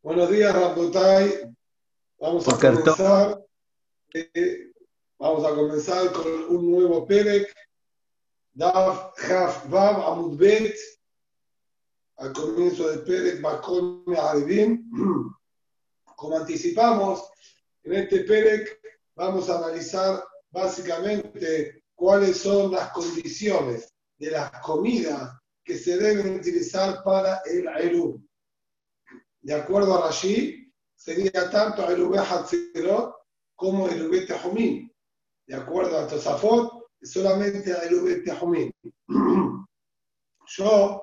Buenos días, Rapotay. Vamos a comenzar. Eh, vamos a comenzar con un nuevo Perek. Dav Haf Vav Amud Bet. Al comienzo del Perek Bakon Arevim. Como anticipamos, en este Perek vamos a analizar básicamente cuáles son las condiciones de las comidas que se deben utilizar para el Aerum de acuerdo a Rashi, sería tanto el Hatzirot como el Ube Tehumim. De acuerdo a Tosafot, solamente el Ube Tehumim. Yo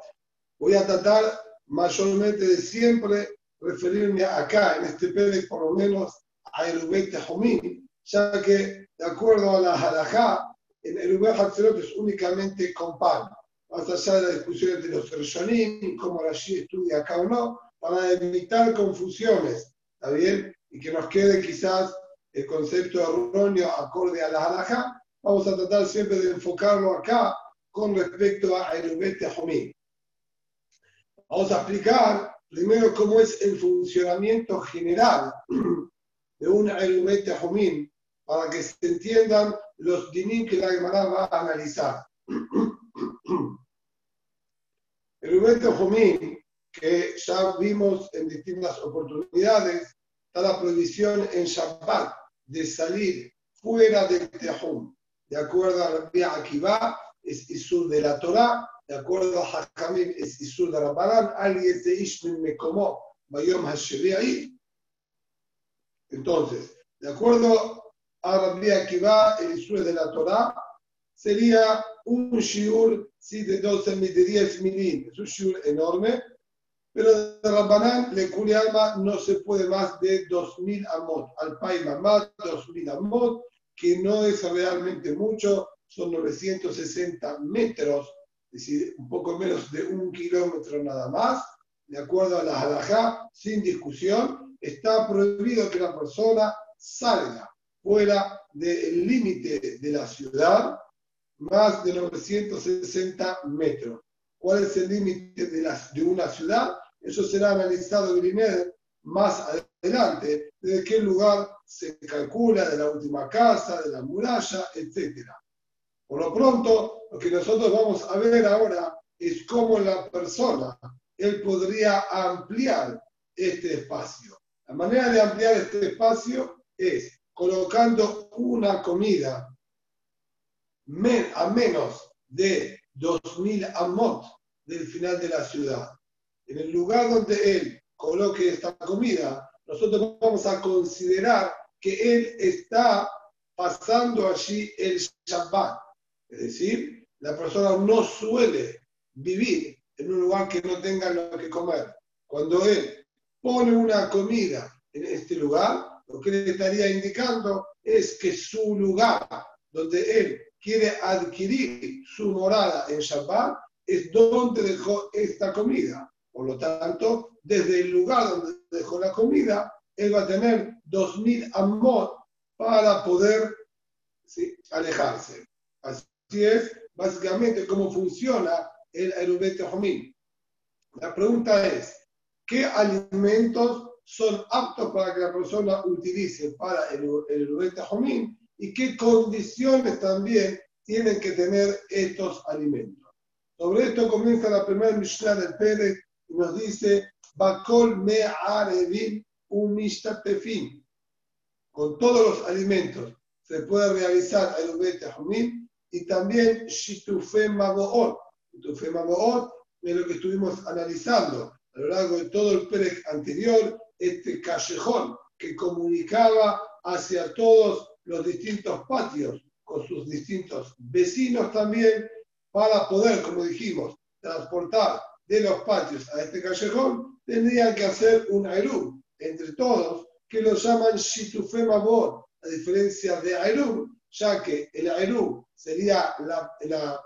voy a tratar mayormente de siempre referirme acá, en este PD, por lo menos, a el Ube Tehumim, ya que, de acuerdo a la Halajá, en el Ube Hatzirot es únicamente con pan. Más allá de la discusión entre los Rishonim, cómo Rashi estudia acá o no, para evitar confusiones, ¿está bien? Y que nos quede quizás el concepto erróneo acorde a la halajá, vamos a tratar siempre de enfocarlo acá con respecto a Erubete Homí. Vamos a explicar primero cómo es el funcionamiento general de un Erubete Homín para que se entiendan los dinim que la Gemara va a analizar. Erubete Homín que ya vimos en distintas oportunidades, está la prohibición en Shabbat de salir fuera del Tejum. De acuerdo a Rabbi Akiva, es Isur de la Torah, de acuerdo a Hakamim, es Isur de Rabbanan, alguien de Ishmin Mekomó, Bayom ahí. Entonces, de acuerdo a Rabbi Akiva, el Isur de la Torah sería un shiur de 12 de 10 milímetros, es un shiur enorme, pero de Rabbanán, le alma no se puede más de 2.000 amot. Al Paima más 2.000 amot, que no es realmente mucho, son 960 metros, es decir, un poco menos de un kilómetro nada más. De acuerdo a la halajá, sin discusión, está prohibido que la persona salga fuera del límite de la ciudad más de 960 metros. ¿Cuál es el límite de, de una ciudad? Eso será analizado en más adelante, de qué lugar se calcula, de la última casa, de la muralla, etc. Por lo pronto, lo que nosotros vamos a ver ahora es cómo la persona, él podría ampliar este espacio. La manera de ampliar este espacio es colocando una comida a menos de 2.000 amot del final de la ciudad en el lugar donde él coloque esta comida, nosotros vamos a considerar que él está pasando allí el Shabbat. Es decir, la persona no suele vivir en un lugar que no tenga lo que comer. Cuando él pone una comida en este lugar, lo que le estaría indicando es que su lugar donde él quiere adquirir su morada en Shabbat es donde dejó esta comida. Por lo tanto, desde el lugar donde dejó la comida, él va a tener 2.000 amot para poder alejarse. Así es, básicamente, cómo funciona el Erubete Homim. La pregunta es, ¿qué alimentos son aptos para que la persona utilice para el, Erubete Homim y qué condiciones también tienen que tener estos alimentos? Sobre esto comienza la primera Mishnah del Pérez nos dice, Bakol me arevim umishtatefim. Con todos los alimentos se puede realizar ubete humim y también shitufe magoot. Shitufe magoot es lo que estuvimos analizando a lo largo de todo el Pérez anterior, este callejón que comunicaba hacia todos los distintos patios con sus distintos vecinos también para poder, como dijimos, transportar de los patios a este callejón, tendrían que hacer un Airum entre todos, que lo llaman Shitufem Amor, a diferencia de Airum, ya que el Airum sería la,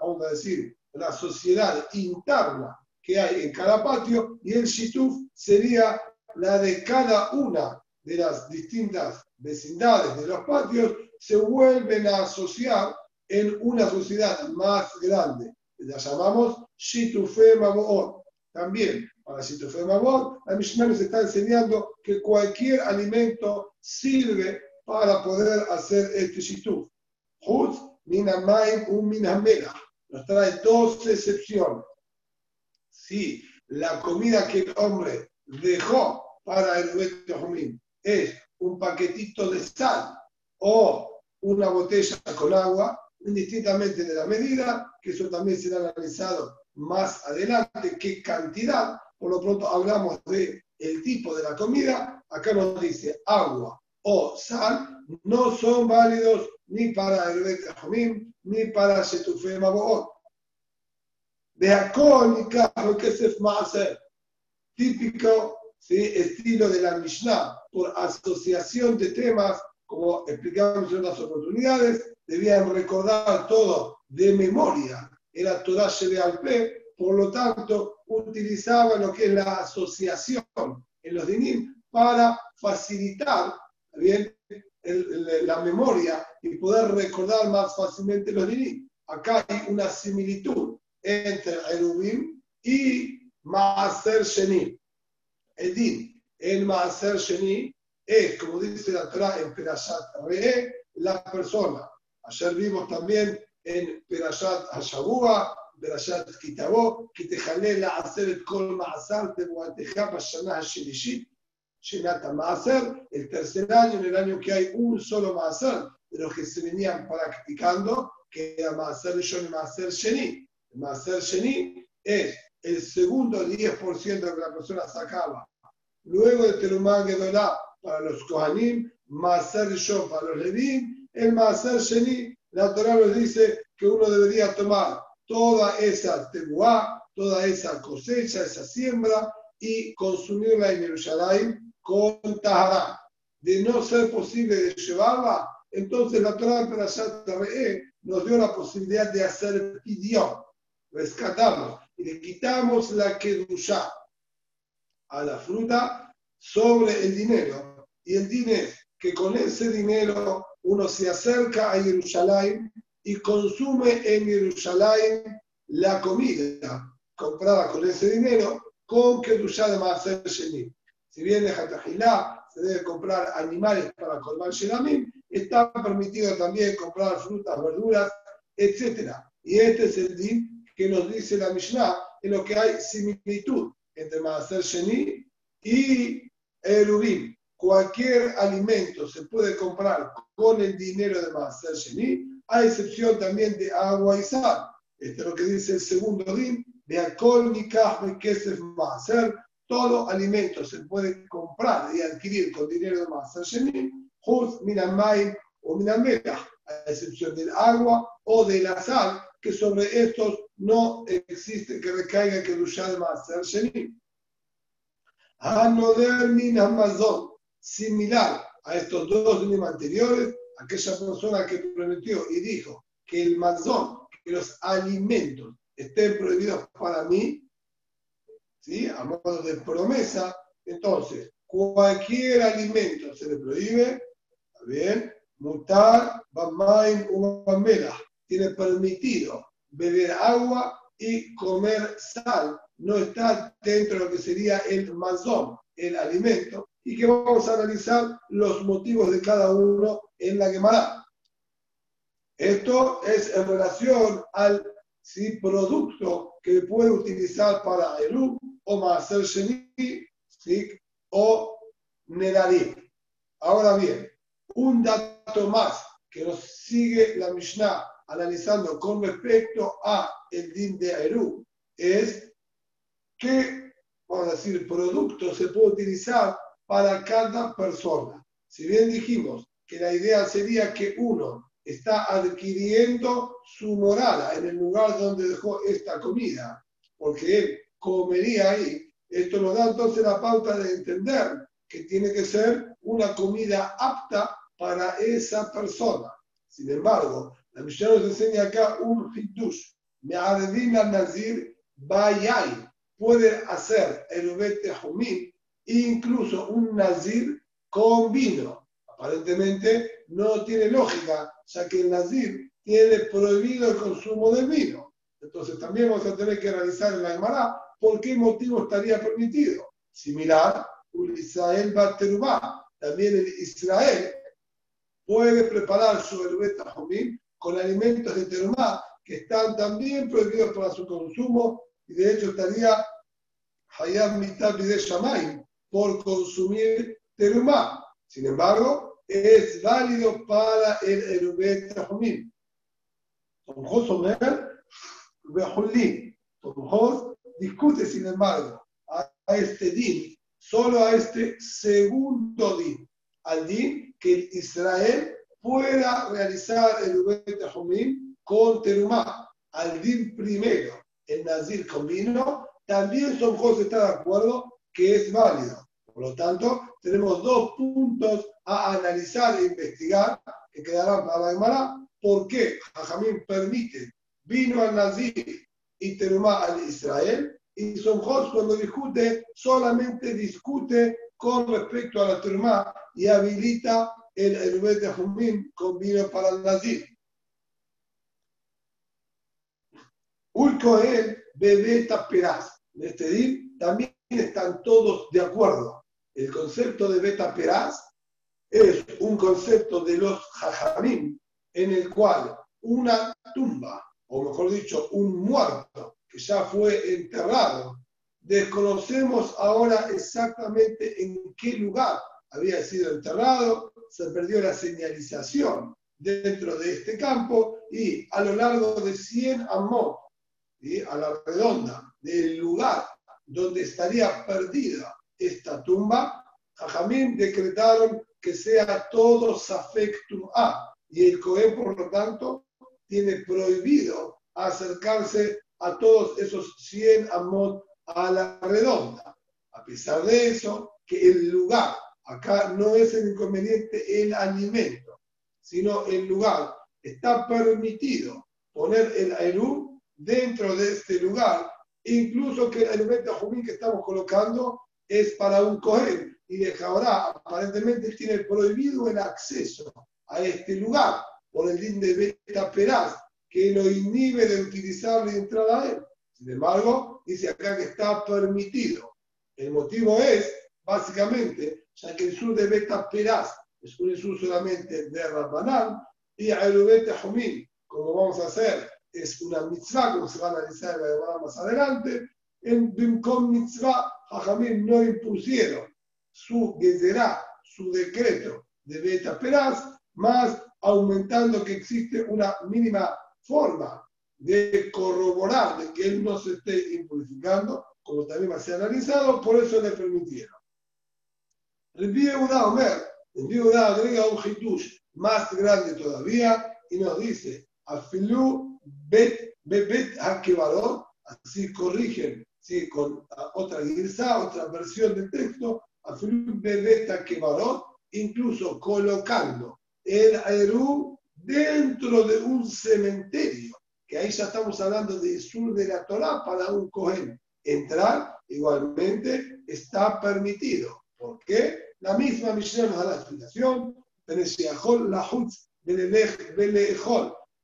vamos a decir, la sociedad interna que hay en cada patio, y el Shituf sería la de cada una de las distintas vecindades de los patios, se vuelven a asociar en una sociedad más grande la llamamos Shitufe Mamoot. también para de Mabot, la Mishnah nos está enseñando que cualquier alimento sirve para poder hacer este shituf. Huz, minamaim, un minamela. Nos trae dos excepciones. Si la comida que el hombre dejó para el Humín es un paquetito de sal o una botella con agua, indistintamente de la medida, que eso también será analizado más adelante, qué cantidad, por lo pronto hablamos de el tipo de la comida, acá nos dice agua o sal, no son válidos ni para el Betahomim ni para Shetufe Maboot. De Akol ni que se hacer típico estilo de la Mishnah, por asociación de temas, como explicamos en otras oportunidades, debían recordar todo de memoria. Era Torah Shebe al por lo tanto, utilizaba lo que es la asociación en los dinim para facilitar bien, la memoria y poder recordar más fácilmente los dinim. Acá hay una similitud entre Erubim y Maaser Sheni. El din, el Maaser Sheni, es, como dice la Torah en Perashat Re'e, la persona. Ayer vimos también en Perashat Hashabua, ברשת כי תבוא, כי תכלה לעשר את כל מעשר תבואתך בשנה השלישית, שנת המעשר, el tercer año, en el año que hay un solo מעשר, de los que se venían practicando, que era מעשר ראשון y מעשר שני. El מעשר שני es el segundo 10% que la persona sacaba. Luego el Terumán Gedolá para los Kohanim, Maaser Rishon para los Levim, el Maaser Sheni, la Torah nos dice que uno debería tomar toda esa tebuá, toda esa cosecha, esa siembra y consumirla en Jerusalén con Tahara. De no ser posible de llevarla, entonces la Torah de Perashat nos dio la posibilidad de hacer pidión, rescatarlo y le quitamos la kedusha a la fruta sobre el dinero. Y el dinero, que con ese dinero uno se acerca a Jerusalén y consume en Jerusalén la comida comprada con ese dinero con que de Maaser Sheni. Si bien de Hatajilá se debe comprar animales para colmar Shelamim, está permitido también comprar frutas, verduras, etc. Y este es el din que nos dice la Mishnah en lo que hay similitud entre Maaser Sheni y Erubim. Cualquier alimento se puede comprar con el dinero de Maaser Sheni, a excepción también de agua y sal. Esto es lo que dice el segundo din, de alcohol ni que se va a hacer. Todo alimento se puede comprar y adquirir con dinero de masa sheni, juz, minamay o minamela, a excepción del agua o de la sal, que sobre estos no existe que recaiga que de masa sheni. Anoder minamazón, similar a estos dos dinim anteriores, aquella persona que prometió y dijo que el mazón, que los alimentos estén prohibidos para mí, ¿sí? a modo de promesa, entonces cualquier alimento se le prohíbe, ¿está bien? Mutar, bamaim, ubamela, tiene permitido beber agua y comer sal, no está dentro de lo que sería el mazón, el alimento, y que vamos a analizar los motivos de cada uno en la Gemara. Esto es en relación al producto que puede utilizar para Eru o Maaser Sheni ¿sí? o Nedarim. Ahora bien, un dato más que nos sigue la Mishnah analizando con respecto a el din de Eru es que, vamos a decir, producto se puede utilizar para cada persona. Si bien dijimos que la idea sería que uno está adquiriendo su morada en el lugar donde dejó esta comida, porque él comería ahí. Esto nos da entonces la pauta de entender que tiene que ser una comida apta para esa persona. Sin embargo, la misión nos enseña acá un hitush. Me adivina nazir bayay. Puede hacer el ubete humín, incluso un nazir con vino aparentemente no tiene lógica, ya que el Nazir tiene prohibido el consumo de vino. Entonces también vamos a tener que realizar en la Gemara ¿por qué motivo estaría permitido? Similar, Israel Baterubá, también el Israel puede preparar su herbeta con alimentos de terumá que están también prohibidos para su consumo y de hecho estaría Hayab Mitab de Shamayim por consumir terumá. Sin embargo, es válido para el Erubet Tahomim. Tomjos Omer, Tomjos discute, sin embargo, a, este din, solo a este segundo din, al din que Israel pueda realizar el Ubet Tahomim con terumá. Al din primero, el Nazir con vino, también Tomjos está de acuerdo que es válido. Por lo tanto, tenemos dos puntos a analizar e investigar que quedarán para la Gemara. ¿Por qué Jajamín permite vino al Nazir y Terumá al Israel? Y Somjos cuando discute, solamente discute con respecto a la Terumá y habilita el Erubet de con vino para el Nazir. Ulcoel Bebeta Peraz. En este día también están todos de acuerdo el concepto de Beta Peraz es un concepto de los Jajamim en el cual una tumba, o mejor dicho, un muerto que ya fue enterrado, desconocemos ahora exactamente en qué lugar había sido enterrado, se perdió la señalización dentro de este campo y a lo largo de 100 amos, a la redonda del lugar donde estaría perdida esta tumba, Jajamín decretaron que sea todo Safectum A. Y el Cohen, por lo tanto, tiene prohibido acercarse a todos esos 100 amot a la redonda. A pesar de eso, que el lugar, acá no es el inconveniente el alimento, sino el lugar. Está permitido poner el Aerú dentro de este lugar, incluso que el alimento jumín que estamos colocando es para un Cohen y de ahora aparentemente tiene prohibido el acceso a este lugar por el din de Beta Peraz, que lo inhibe de utilizarlo y entrar a él. Sin embargo, dice acá que está permitido. El motivo es, básicamente, ya que el sur de Beta Peraz es un sur solamente de Rabbanán y el Beta Jumín, como vamos a hacer, es una mitzvah, como se va a analizar más adelante, en Bimkom Mitzvah Jajamín no impusieron su gezerá, su decreto de Beta Peraz, más aumentando que existe una mínima forma de corroborar de que él no se esté impurificando, como también va a ser analizado, por eso le permitieron. El Yehuda Omer, Yehuda agrega un hitush más grande todavía y nos dice, Afilu bet, bet así corrigen ¿sí? con otra guisa, otra versión del texto, a Bebeta Kebarot, incluso colocando el Aerú dentro de un cementerio, que ahí ya estamos hablando de sur de la Torah para un Cohen. Entrar igualmente está permitido. ¿Por qué? La misma misión nos da la explicación.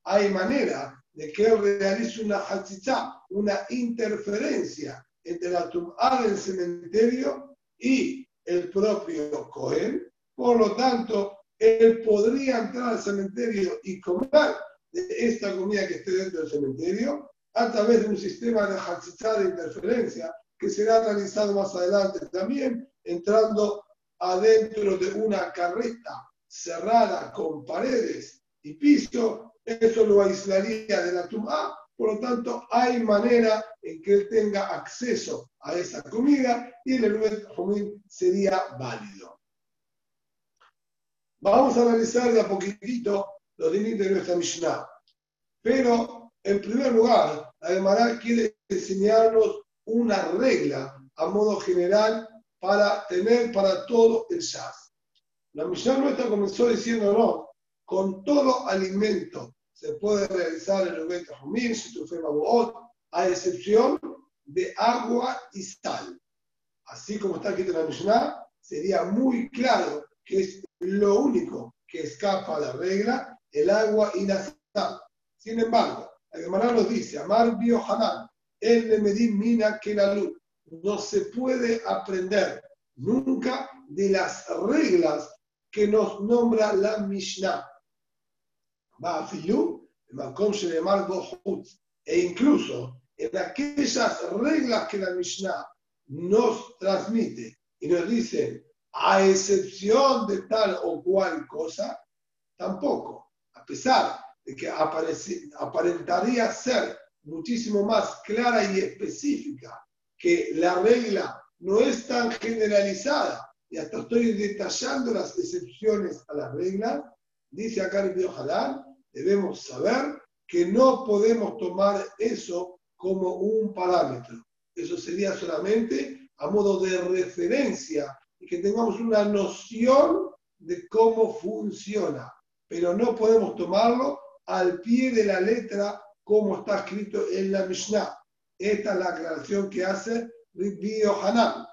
Hay manera de que él realice una hachichá, una interferencia entre la tumba del cementerio y el propio Cohen. Por lo tanto, él podría entrar al cementerio y comer de esta comida que esté dentro del cementerio a través de un sistema de hachichá de interferencia que será realizado más adelante también, entrando adentro de una carreta cerrada con paredes y piso eso lo aislaría de la tumba, por lo tanto hay manera en que él tenga acceso a esa comida y el Eluet sería válido. Vamos a analizar de a poquitito los límites de nuestra Mishnah. Pero, en primer lugar, la Gemara quiere enseñarnos una regla a modo general para tener para todo el Shaz. La Mishnah nuestra comenzó diciéndonos, con todo alimento se puede realizar el Ubet Humir, a excepción de agua y sal. Así como está aquí en la Mishnah, sería muy claro que es lo único que escapa a la regla, el agua y la sal. Sin embargo, la Gemara nos dice, Amar Biohanan, el Nemedim Mina que la luz. No se puede aprender nunca de las reglas que nos nombra la Mishnah. E incluso en aquellas reglas que la Mishnah nos transmite y nos dice, a excepción de tal o cual cosa, tampoco, a pesar de que aparentaría ser muchísimo más clara y específica, que la regla no es tan generalizada, y hasta estoy detallando las excepciones a las reglas, dice acá el Biojalán, debemos saber que no podemos tomar eso como un parámetro. Eso sería solamente a modo de referencia y que tengamos una noción de cómo funciona, pero no podemos tomarlo al pie de la letra como está escrito en la Mishnah. Esta es la aclaración que hace Rabbi Hanan.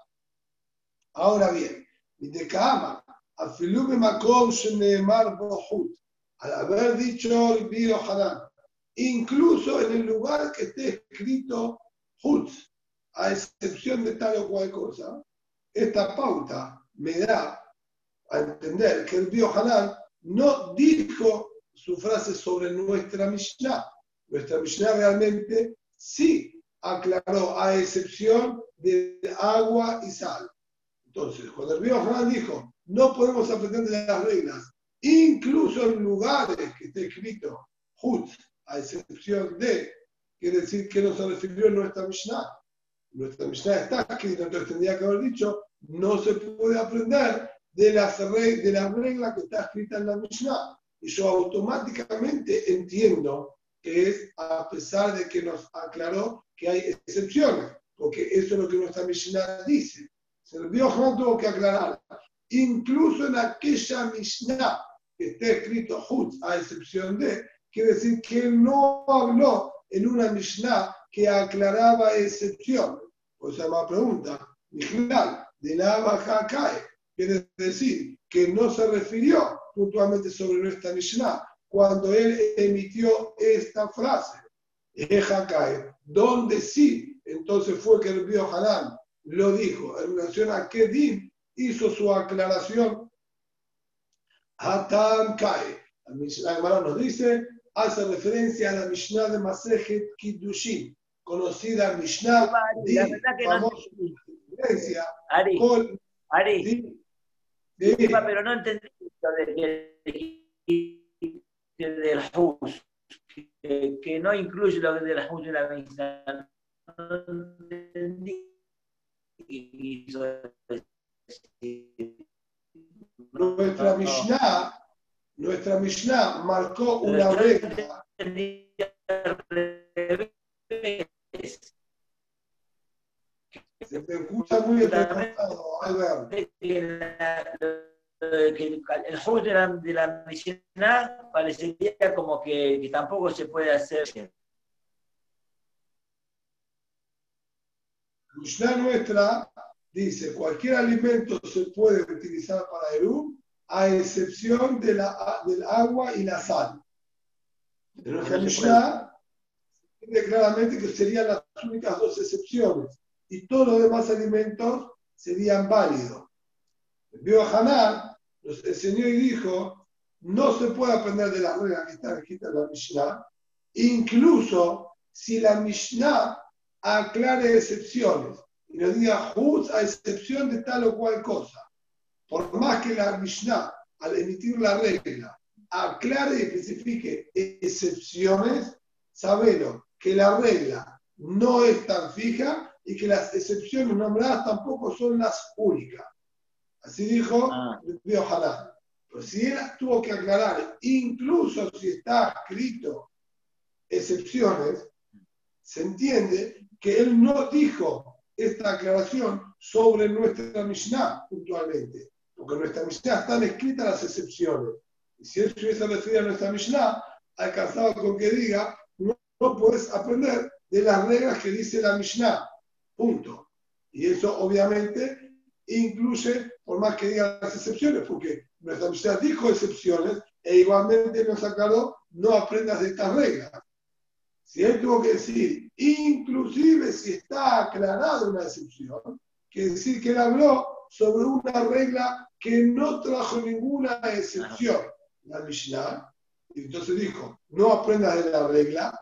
Ahora bien, de Kama, al haber dicho Rabbi Hanan, incluso en el lugar que esté escrito Hutz, a excepción de tal o cual cosa, esta pauta me da a entender que el Bio Hanan no dijo su frase sobre nuestra Mishnah. Nuestra Mishnah realmente sí aclaró, a excepción de agua y sal. Entonces, cuando el Bio Hanan dijo, no podemos aprender de las reglas, incluso en lugares que esté escrito Hut, a excepción de, quiere decir que no se refirió a nuestra Mishnah nuestra Mishnah está escrita, entonces tendría que haber dicho, no se puede aprender de, las de la regla que está escrita en la Mishnah. Y yo automáticamente entiendo que es a pesar de que nos aclaró que hay excepciones, porque eso es lo que nuestra Mishnah dice. Se el Juan tuvo que aclarar. Incluso en aquella Mishnah que está escrito Hutz, a excepción de, quiere decir que no habló en una Mishnah que aclaraba excepción. O sea, más pregunta, Mijlal, de la baja cae, quiere decir que no se refirió puntualmente sobre nuestra Mishnah cuando él emitió esta frase. Eja cae, donde sí, entonces fue que el Bío Hanan lo dijo en relación a din hizo su aclaración. Hatan cae. La Mishnah nos dice, hace referencia a la Mishnah de Masejet Kiddushin, conocida Mishnah, Ari, la verdad que no Ari, con, Ari, sí, disculpa, pero no entendí lo de, de, del Hus, que, que, no incluye lo del Hus de la Mishnah. No entendí Nuestra Mishnah, nuestra Mishnah marcó una regla. Se te escucha muy entrecortado, Albert. el juego de la, de la Mishnah parecería como que, que, tampoco se puede hacer. Mishnah nuestra dice, cualquier alimento se puede utilizar para el a excepción de la, del agua y la sal. En nuestra Mishnah claramente que serían las únicas dos excepciones y todos los demás alimentos serían válidos. A Hanan, nos enseñó y dijo, no se puede aprender de las reglas que están escritas en la Mishnah, incluso si la Mishnah aclare excepciones y nos diga a excepción de tal o cual cosa. Por más que la Mishnah, al emitir la regla, aclare y especifique excepciones, sabelo que la regla no es tan fija y que las excepciones nombradas tampoco son las únicas. Así dijo ah. ojalá. Pero si él tuvo que aclarar, incluso si está escrito excepciones, se entiende que él no dijo esta aclaración sobre nuestra Mishnah puntualmente, porque nuestra Mishnah están escritas las excepciones. Y si él se hubiese referido a nuestra Mishnah, alcanzado con que diga no puedes aprender de las reglas que dice la Mishnah. Punto. Y eso obviamente incluye, por más que digan las excepciones, porque nuestra Mishnah dijo excepciones e igualmente nos aclaró, no aprendas de estas reglas. Si él tuvo que decir, inclusive si está aclarada una excepción, que decir que él habló sobre una regla que no trajo ninguna excepción. La Mishnah, y entonces dijo, no aprendas de la regla,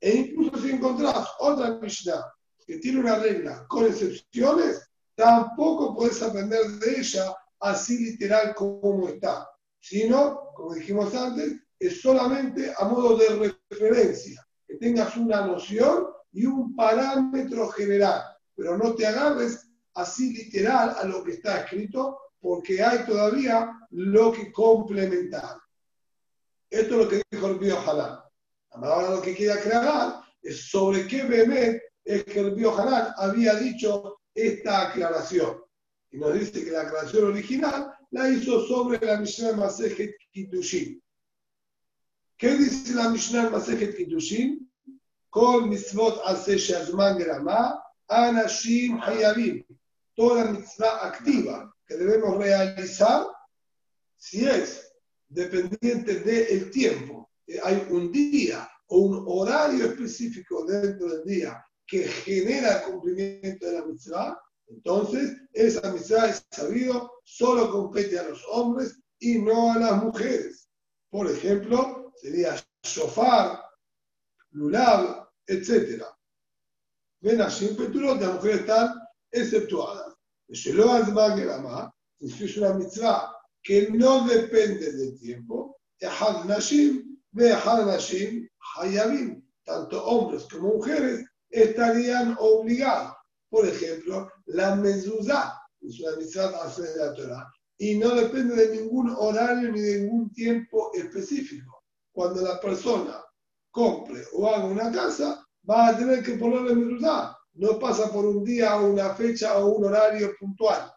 e incluso si encontrás otra Mishnah que tiene una regla con excepciones, tampoco puedes aprender de ella así literal como está, sino, como dijimos antes, es solamente a modo de referencia, que tengas una noción y un parámetro general, pero no te agarres así literal a lo que está escrito, porque hay todavía lo que complementar. Esto es lo que dijo el Bío Ahora lo que quiere aclarar es sobre qué bebé es que el Bío había dicho esta aclaración. Y nos dice que la aclaración original la hizo sobre la Mishnah Masejet Kitushin. ¿Qué dice la Mishnah Masejet Kitushin? Con mitzvot ase shazman grama, anashim hayabim. Toda mitzvah activa que debemos realizar, si es dependiente del tiempo, hay un día o un horario específico dentro del día que genera el cumplimiento de la mitzvah, entonces esa mitzvah es sabido, solo compete a los hombres y no a las mujeres. Por ejemplo, sería shofar, lulav, etc. A Petulot, las mujeres están exceptuadas. Es una mitzvah que no depende del tiempo, tanto hombres como mujeres estarían obligados. Por ejemplo, la mezuzá es una mitzvah de la Torah y no depende de ningún horario ni de ningún tiempo específico. Cuando la persona compre o haga una casa, va a tener que ponerle mezuzá. No pasa por un día o una fecha o un horario puntual.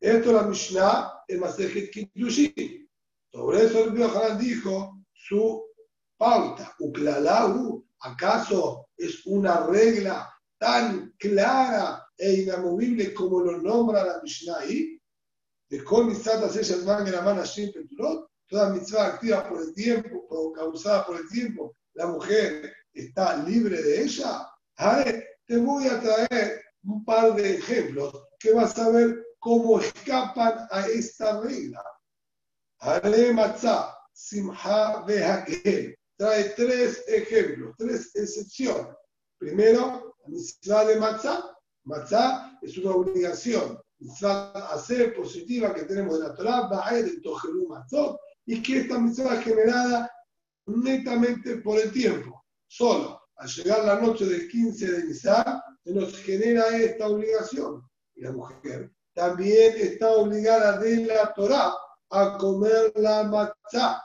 Esto es la Mishnah en Masejet Kiddushin. Sobre eso el Biohanan dijo su pauta. Uklalahu, ¿acaso es una regla tan clara e inamovible como lo nombra la Mishnah ahí? De Kol Mitzvah el Man la mano Peturot, toda mitzvah activa por el tiempo, causada por el tiempo, la mujer está libre de ella. te voy a traer un par de ejemplos que vas a ver cómo escapan a esta regla. Ale Matzah, Simha Behagel. Trae tres ejemplos, tres excepciones. Primero, la mitzvah de Matzah. Matzah es una obligación. Mitzvah hacer positiva que tenemos de la Torah, Ba'ed, el Tojelú Matzot, y que esta mitzvah es generada netamente por el tiempo. Solo al llegar la noche del 15 de Nisan, se nos genera esta obligación. Y la mujer también está obligada de la Torah a comer la matzah,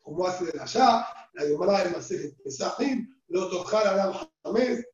como hace de allá, la Gemara de Masejet Pesachim, lo tojar a la jamez,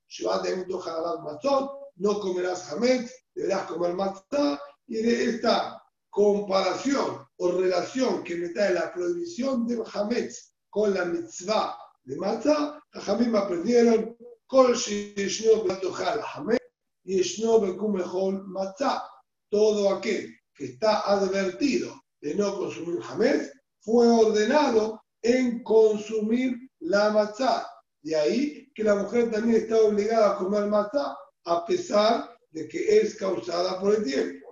de tojar a la matzot, no comerás jamez, deberás comer matzah, y de esta comparación o relación que me trae la prohibición de jamez con la mitzvah de matzah, jamim aprendieron, kol shishno betojar jamez, y shno bekumehol matzah todo aquel que está advertido de no consumir jamés fue ordenado en consumir la matzá. De ahí que la mujer también está obligada a comer matzá a pesar de que es causada por el tiempo.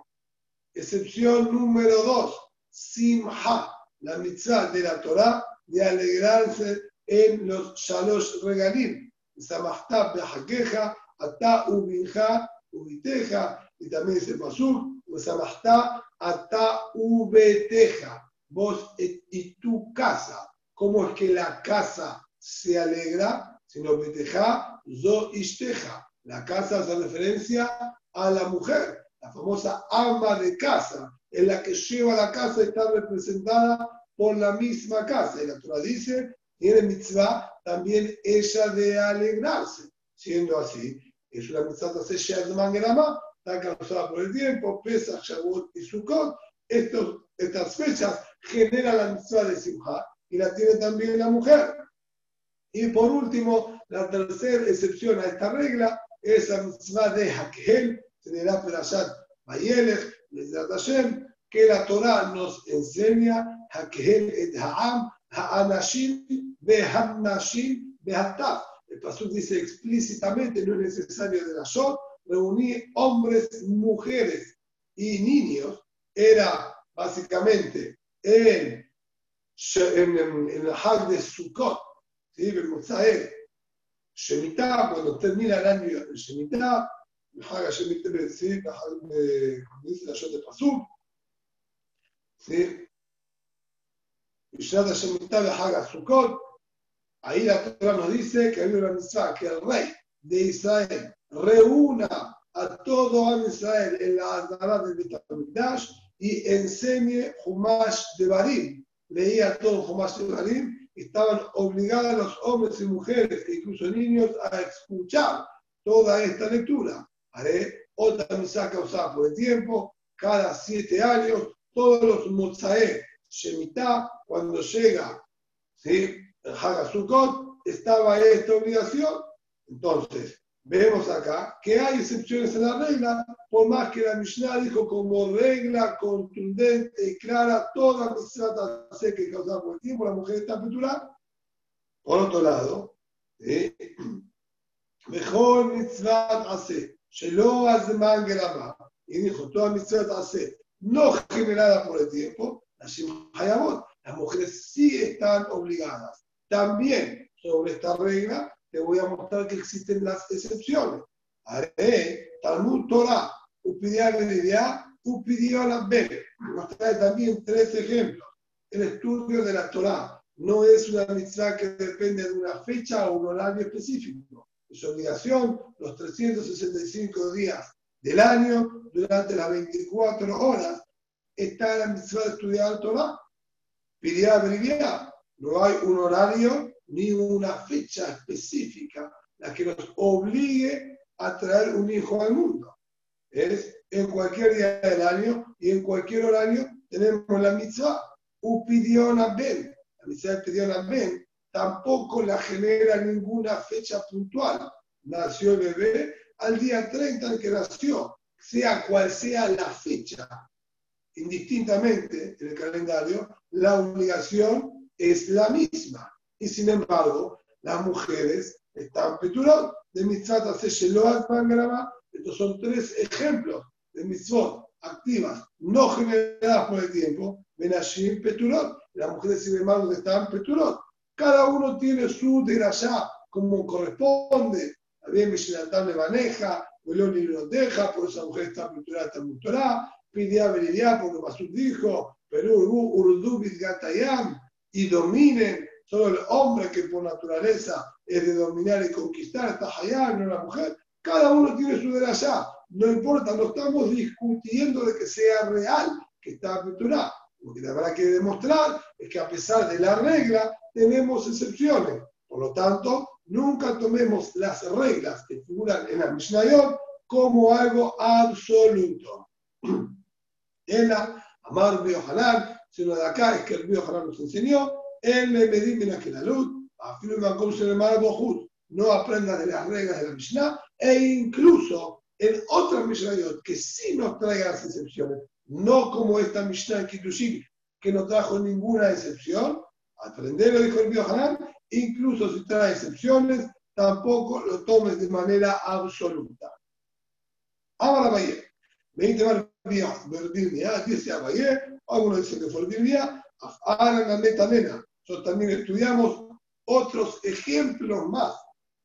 Excepción número dos, simha, la mitzá de la Torah de alegrarse en los shalosh regalim. Samachta behakeja, ata ubinja, ubiteja, y también dice Pasuk, Usamastá ata ubeteja, vos y tu casa. ¿Cómo es que la casa se alegra? Sino beteja, zo ishteja. La casa hace referencia a la mujer, la famosa ama de casa, en la que lleva la casa está representada por la misma casa. Y la Torah dice, tiene mitzvah también ella de alegrarse. Siendo así, es una mitzvah de está causada por el tiempo, Pesach, Shavuot y Sukkot. Estos, estas fechas generan la mitzvah de Simha y la tiene también la mujer. Y por último, la tercera excepción a esta regla es la mitzvah de Hakel, da Perashat Bayelech, Hashem, que la Torah nos enseña Hakel et Ha'am, Ha'anashim, Behamnashim, Beataf. El Pasuk dice explícitamente, no es necesario de la shot, reunir hombres, mujeres y niños. Era básicamente en, en, en, el Hag de Sukkot, ¿sí? en Shemitah, cuando termina el año Shemitah, Hag de, dice la shot de Pasuk, ¿sí? Bishat Shemitah de Hag Sukkot, Ahí la Torah nos dice que hay una misa que el rey de Israel reúna a todo a Israel en la Azara del Betamikdash y enseñe Humash de Barim. Leía todo Humash de Barim estaban obligados los hombres y mujeres, e incluso niños, a escuchar toda esta lectura. Haré otra misa causada por el tiempo, cada siete años, todos los Mozae Shemitah, cuando llega ¿sí? Hagasukot, estaba esta obligación. Entonces, vemos acá que hay excepciones en la regla, por más que la Mishnah dijo como regla contundente y clara, toda mitzvah sé que causada por el tiempo, la mujer está petular. Por otro lado, mejor mitzvah hace, shelo azman gerama, y dijo, toda mitzvah hace, no generada por el tiempo, las mujeres sí están obligadas también sobre esta regla te voy a mostrar que existen las excepciones. Haré Talmud Torah, Upidia Benidia, Upidia la trae también tres ejemplos. El estudio de la Torah no es una mitzvah que depende de una fecha o un horario específico. Es obligación los 365 días del año, durante las 24 horas, está la mitzvah de estudiar Torah. Pidiá Benidia, no hay un horario ni una fecha específica la que nos obligue a traer un hijo al mundo. Es en cualquier día del año y en cualquier horario tenemos la mitzvah. Upidiona Ben. La mitzvah de Upidiona Ben tampoco la genera ninguna fecha puntual. Nació el bebé al día 30 en que nació, sea cual sea la fecha. Indistintamente en el calendario, la obligación es la misma. Y sin embargo, las mujeres están peturón de mitzvot hace Estos son tres ejemplos de mitzvot activas, no generadas por el tiempo. Benashim peturón. Las mujeres, sin embargo, están peturón. Cada uno tiene su desgracia como corresponde. También Mishinatán le maneja, Beloni lo deja, por esa mujer está peturada, está mutorá. Pidia Beridia, porque Masud dijo, Perú, Urdu, Gatayam y dominen, solo el hombre que por naturaleza es de dominar y conquistar, está allá, no la mujer, cada uno tiene su allá, no importa, no estamos discutiendo de que sea real que está aperturado. Lo que habrá que demostrar es que a pesar de la regla, tenemos excepciones. Por lo tanto, nunca tomemos las reglas que figuran en la Mishnayot como algo absoluto. En la Amar Biohanan, sino de acá es que el río Hanan nos enseñó, en Medim en Akenalut, afirma como se llama no aprenda de las reglas de la Mishnah, e incluso en otras Mishnayot que sí nos traigan las excepciones, no como esta Mishnah en Kitushin, que no trajo ninguna excepción, aprenderlo, dijo el río Hanan, incluso si trae excepciones, tampoco lo tomes de manera absoluta. Ahora, 20 más dice a Bayer, algunos dicen que fue el día, la nena. Nosotros también estudiamos otros ejemplos más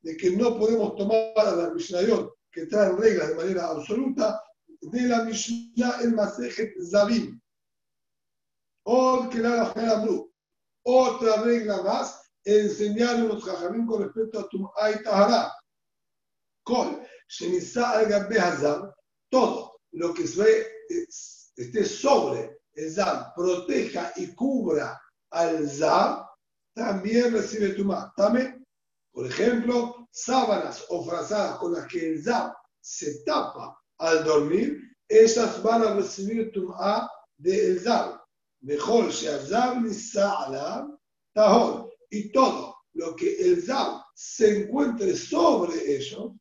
de que no podemos tomar a la Mishnayot que traen reglas de manera absoluta de la Mishnah el Masejet Zabim. Otra regla más, enseñar a los jajamín con respecto a Tum'ay Tahara. Con Shenisa al todo lo que se esté sobre el Zab proteja y cubra al Zab, también recibe Tumá. También, por ejemplo, sábanas o frazadas con las que el Zab se tapa al dormir, esas van a recibir Tumá del Zab. Mejor sea Zab ni Sa'ala, Tahor. Y todo lo que el Zab se encuentre sobre ellos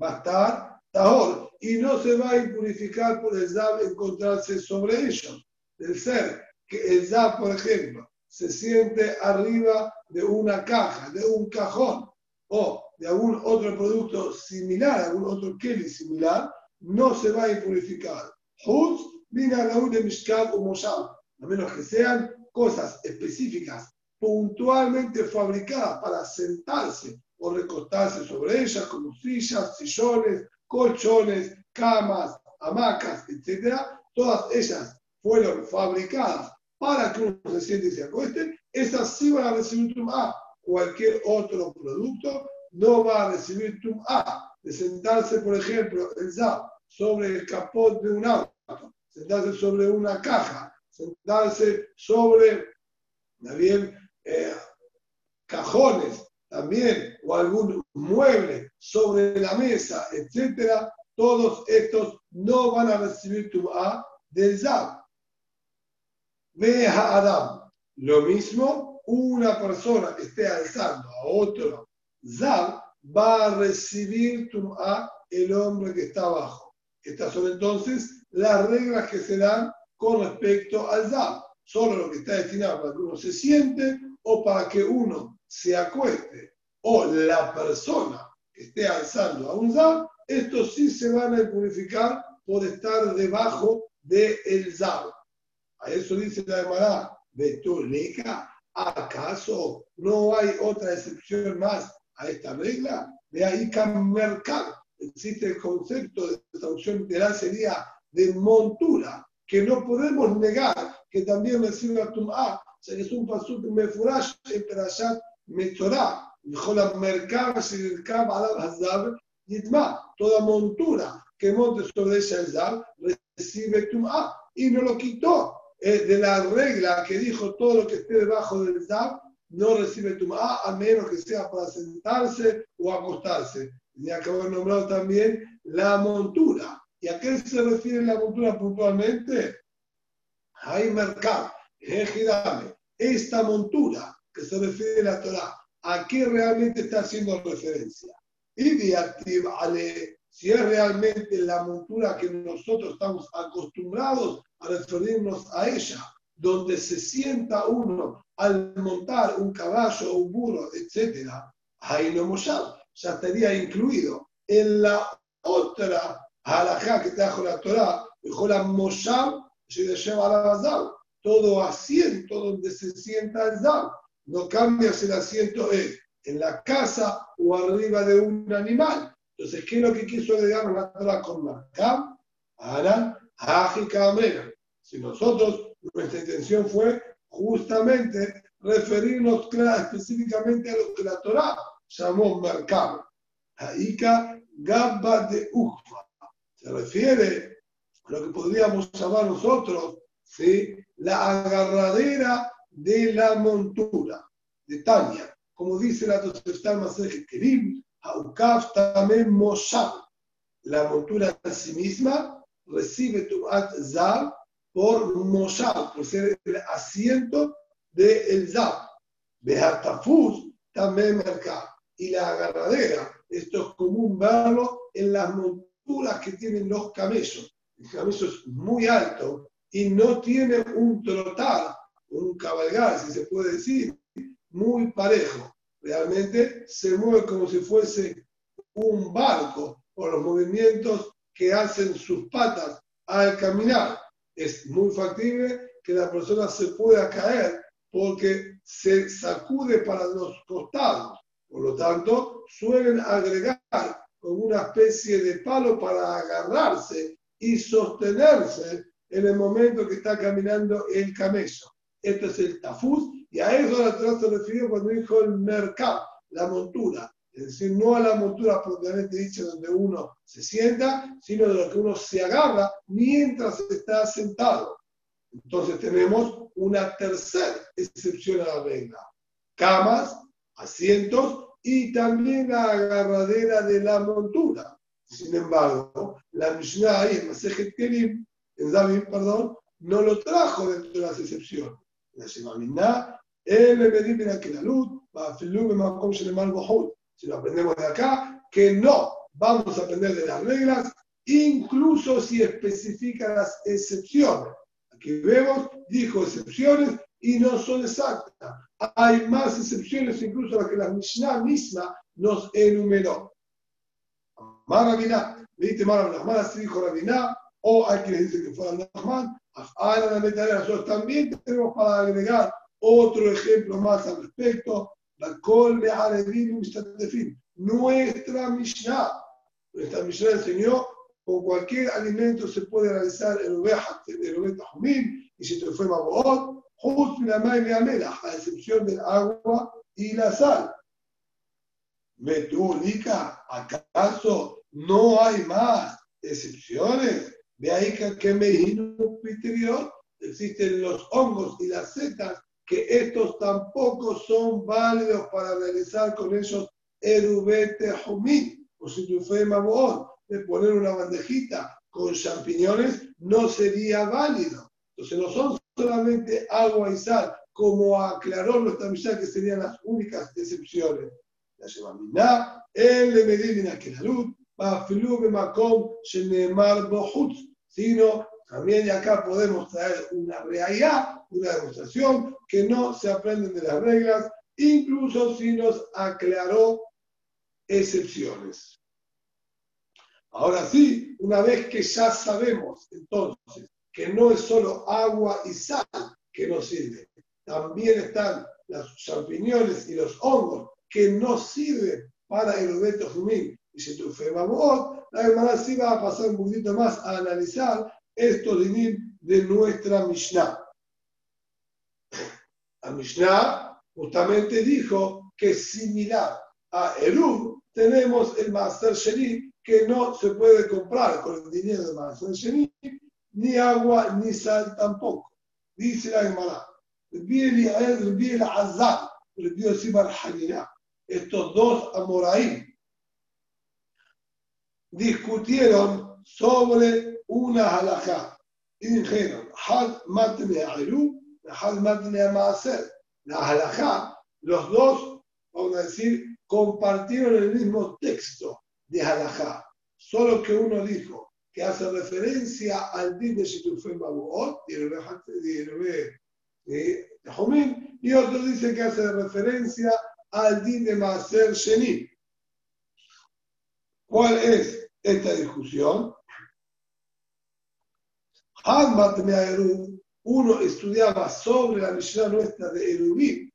va a estar Tahor y no se va a impurificar por el Zab encontrarse sobre ellos del ser que el Zab, por ejemplo, se siente arriba de una caja, de un cajón o de algún otro producto similar, algún otro Kelly similar, no se va a impurificar. Hutz, vina de Mishkat o Moshab, a menos que sean cosas específicas, puntualmente fabricadas para sentarse o recostarse sobre ellas, como sillas, sillones, colchones, camas, hamacas, etc. Todas ellas fueron fabricadas para que uno se siente y se acueste. Esas sí van a recibir Tum'a. Cualquier otro producto no va a recibir Tum'a. De sentarse, por ejemplo, el zap sobre el capot de un auto, sentarse sobre una caja, sentarse sobre, bien, eh, cajones también, o algún mueble sobre la mesa, etcétera, todos estos no van a recibir tu A del Zab. Ve a Adam. Lo mismo, una persona que esté alzando a otro Zab va a recibir tu A el hombre que está abajo. Estas son entonces las reglas que se dan con respecto al Zab. Solo lo que está destinado para que uno se siente o para que uno se acueste o la persona que esté alzando a un Zab, estos sí se van a purificar por estar debajo del el Zab. A eso dice la Gemara, Betuleca, ¿acaso no hay otra excepción más a esta regla? De ahí mercar. Existe el concepto de traducción literal sería de montura, que no podemos negar que también recibe a Tum'a, o sea que es un pasuk mefurash en Perashat Metzorah, la el Hazab Yitma, toda montura que monte sobre ella el Zab recibe Tum'a y no lo quitó eh, de la regla que dijo todo lo que esté debajo del Zab no recibe Tum'a a menos que sea para sentarse o acostarse. Y acabo de nombrar también la montura. ¿Y a qué se refiere la montura puntualmente? Hay mercado, esta montura que se refiere a la Torah, ¿a qué realmente está haciendo referencia? Y Ale, si es realmente la montura que nosotros estamos acostumbrados a referirnos a ella, donde se sienta uno al montar un caballo un burro, etc., ahí no ya estaría incluido en la otra halajá que trajo la Torah, la Moshab, todo asiento donde se sienta el Zab. No cambias el asiento en la casa o arriba de un animal. Entonces, ¿qué es lo que quiso agregar la Torah con Marcam? Ahora, Si nosotros, nuestra intención fue justamente referirnos específicamente a lo que la Torah llamó Marcam. Haika Gabba de Ukfa se refiere a lo que podríamos llamar nosotros ¿sí? la agarradera de la montura de Tania. Como dice la Tosefta Maseje Kerim, Aukaf también Moshab. La montura en sí misma recibe Tumat Zab por Moshab, por ser el asiento del el Zab. Behatafuz también marca. Y la agarradera, esto es común verlo en las monturas que tienen los camellos. El camello es muy alto y no tiene un trotar, un cabalgar, si se puede decir, muy parejo. Realmente se mueve como si fuese un barco por los movimientos que hacen sus patas al caminar. Es muy factible que la persona se pueda caer porque se sacude para los costados. Por lo tanto, suelen agregar con una especie de palo para agarrarse y sostenerse en el momento que está caminando el camello. Este es el tafuz, y a eso la se refirió cuando dijo el mercado, la montura. Es decir, no a la montura propiamente dicha donde uno se sienta, sino de lo que uno se agarra mientras está sentado. Entonces tenemos una tercera excepción a la regla. Camas, asientos y también la agarradera de la montura. Sin embargo, la Mishnah ahí en Masejet en David, perdón, no lo trajo dentro de las excepciones. La Shemamina, el Ebedim en Akenalut, Bafilu, Bemakom Shelemal Bohut. Si lo aprendemos de acá, que no vamos a aprender de las reglas, incluso si especifica las excepciones. Aquí vemos, dijo excepciones, y no son exactas. Hay más excepciones incluso las que la Mishnah misma nos enumeró. Marabiná, ¿viste Marabiná? así dijo Rabiná, o hay quienes dicen que fue Nachman. Ahora la nosotros también tenemos para agregar otro ejemplo más al respecto. La fin. Nuestra Mishnah, nuestra Mishnah enseñó con cualquier alimento se puede realizar el oveja, el oveja y si te fue Mabot, a excepción del agua y la sal. Metúnica, ¿acaso no hay más excepciones? De ahí que me existen los hongos y las setas, que estos tampoco son válidos para realizar con ellos erubete humín, o si tu fue de poner una bandejita con champiñones, no sería válido. Entonces no son solamente agua y sal, como aclaró nuestra misa que serían las únicas excepciones. La Shemamina, el de Medina Kenalut, Bafilu Makom Shenemar Bohutz, sino también de acá podemos traer una realidad, una demostración que no se aprenden de las reglas, incluso si nos aclaró excepciones. Ahora sí, una vez que ya sabemos entonces que no es solo agua y sal que nos sirve, también están los champiñones y los hongos que no sirven para el obeto jumín y si tu la hermana sí va a pasar un poquito más a analizar estos dinim de nuestra Mishnah. La Mishnah justamente dijo que similar a Erub tenemos el Master Sheni que no se puede comprar con el dinero de Master Sheni, ni agua ni sal tampoco. Dice la Gemara. Estos dos Amoraim discutieron sobre una halajá y dijeron, Had matne aru, Had matne maaser. La halajá, los dos, vamos a decir, compartieron el mismo texto de halajá, solo que uno dijo que hace referencia al din de Shitufem Babuot, y otro dice que hace referencia al din de Maaser Sheni. ¿Cuál es esta discusión? Uno estudiaba sobre la misión nuestra de Erubim,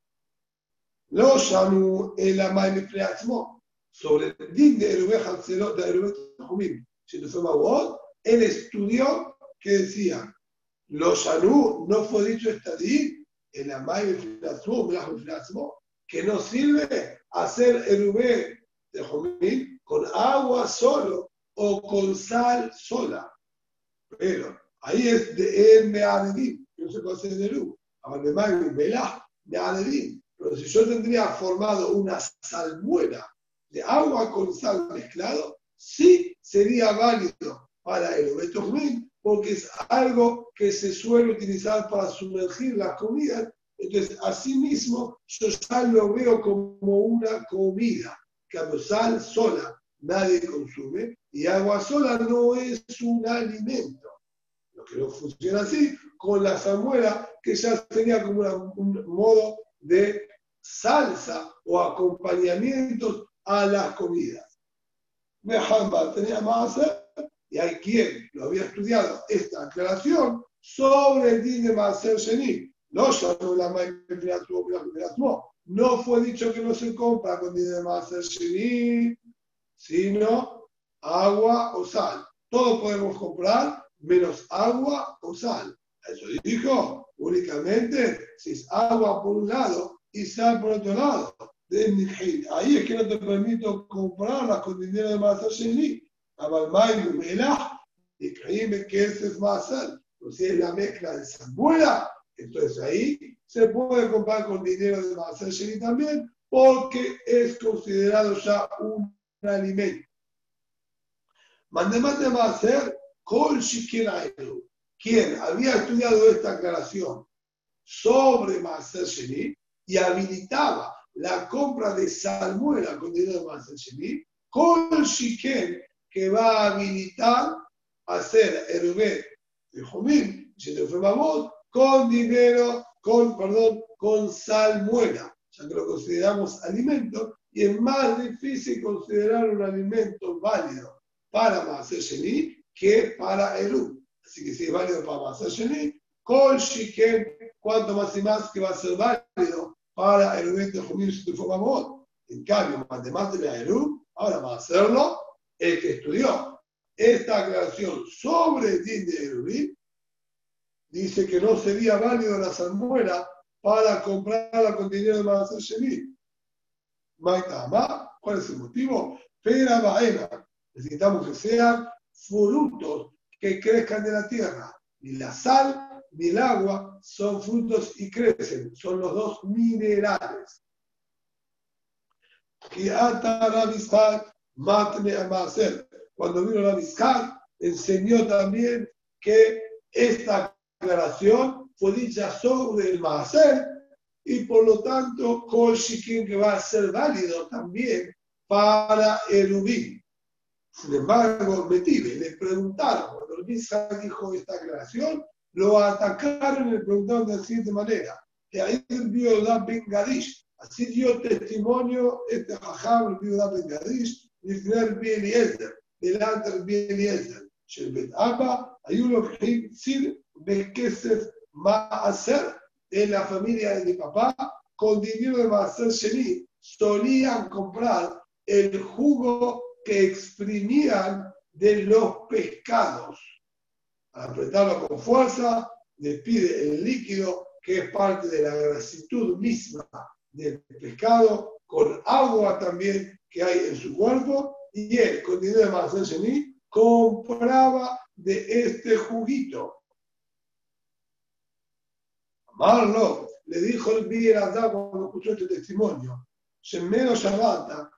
lo llamó el Amay sobre el din de Erubim Hatzelot de Erubim Jumim. Él estudió que decía, lo llamó, no fue dicho esta din, el Amay que no sirve hacer Erubim de Jumim con agua solo o con sal sola. Pero ahí es de El Meadedim, que no se hacer de de Magui, Melá, Meadedim. Pero si yo tendría formado una salmuera de agua con sal mezclado, sí sería válido para el obeto porque es algo que se suele utilizar para sumergir las comidas. Entonces, asimismo, yo ya lo veo como una comida. Que sal sola nadie consume y agua sola no es un alimento. Que no funciona así con la zamuera, que ya tenía como un modo de salsa o acompañamientos a las comidas. Mejamba tenía más y hay quien lo había estudiado esta aclaración sobre el din de Maser Sheni. No no fue dicho que no se compra con din de Maser Sheni, sino agua o sal. Todo podemos comprar menos agua o sal. Eso dijo únicamente si es agua por un lado y sal por otro lado. Ahí es que no te permito comprarlas con dinero de Maser Sheni. Abalmay Melah, y créeme que ese es sal. Pues si es la mezcla de salmuera, entonces ahí se puede comprar con dinero de Maser Sheni también, porque es considerado ya un alimento. Mandemate va a ser Kol quien había estudiado esta aclaración sobre Maser Sheni y habilitaba la compra de salmuera con dinero de Maser Sheni, Kol Shiken, que va a habilitar hacer Herubet de Jomim, con dinero con, perdón, con salmuera, ya que lo consideramos alimento, y es más difícil considerar un alimento válido para Maser Sheni que para Eru. Así que si es válido para Maser Sheni, con Shiken, cuanto más y más que va a ser válido para el evento de Jumir Shutufo En cambio, además de la Eru, ahora va a hacerlo el que estudió esta aclaración sobre el din de Erubim, dice que no sería válido la salmuera para comprarla con dinero de Maser Sheni. ¿Cuál es el motivo? Pera baena. Necesitamos que sean frutos que crezcan de la tierra. Ni la sal ni el agua son frutos y crecen. Son los dos minerales. Cuando vino la Vizcar, enseñó también que esta aclaración fue dicha sobre el Maaser y por lo tanto Kol que va a ser válido también para el Ubí. Sin embargo, Metive le preguntaron, cuando Misa dijo esta aclaración, lo atacaron y le preguntaron de la siguiente manera, que ahí el da Ben Gadish, así dio testimonio este Jajam, el da Ben Gadish, el Eliezer, delante del Eliezer, Shelbet Abba, que decir, Bekesef hacer en la familia de mi papá, con dinero de Maser Sheni, solían comprar el jugo que exprimían de los pescados. Al apretarlo con fuerza, despide el líquido que es parte de la grasitud misma del pescado, con agua también que hay en su cuerpo, y él, con dinero de Sheni, compraba de este juguito Marlo le dijo el Bielazar cuando escuchó este testimonio, Shemeno Shabata,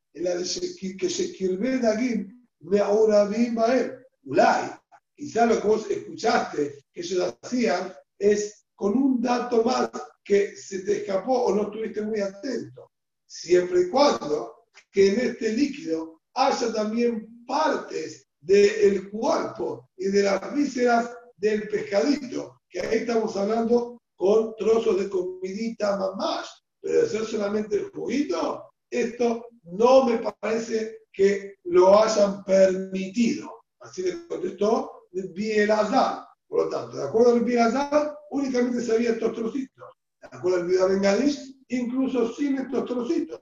kirbe Dagim, me ahora él. Ulay, quizá lo que vos escuchaste que ellos hacían es con un dato más que se te escapó o no estuviste muy atento, siempre y cuando que en este líquido haya también partes del cuerpo y de las vísceras del pescadito, que ahí estamos hablando con trozos de comidita más, pero hacer solamente el juguito, esto no me parece que lo hayan permitido. Así le contestó Bielazar. Por lo tanto, de acuerdo al Bielazar, únicamente se había estos trocitos. De acuerdo al Vida Bengadís, incluso sin estos trocitos.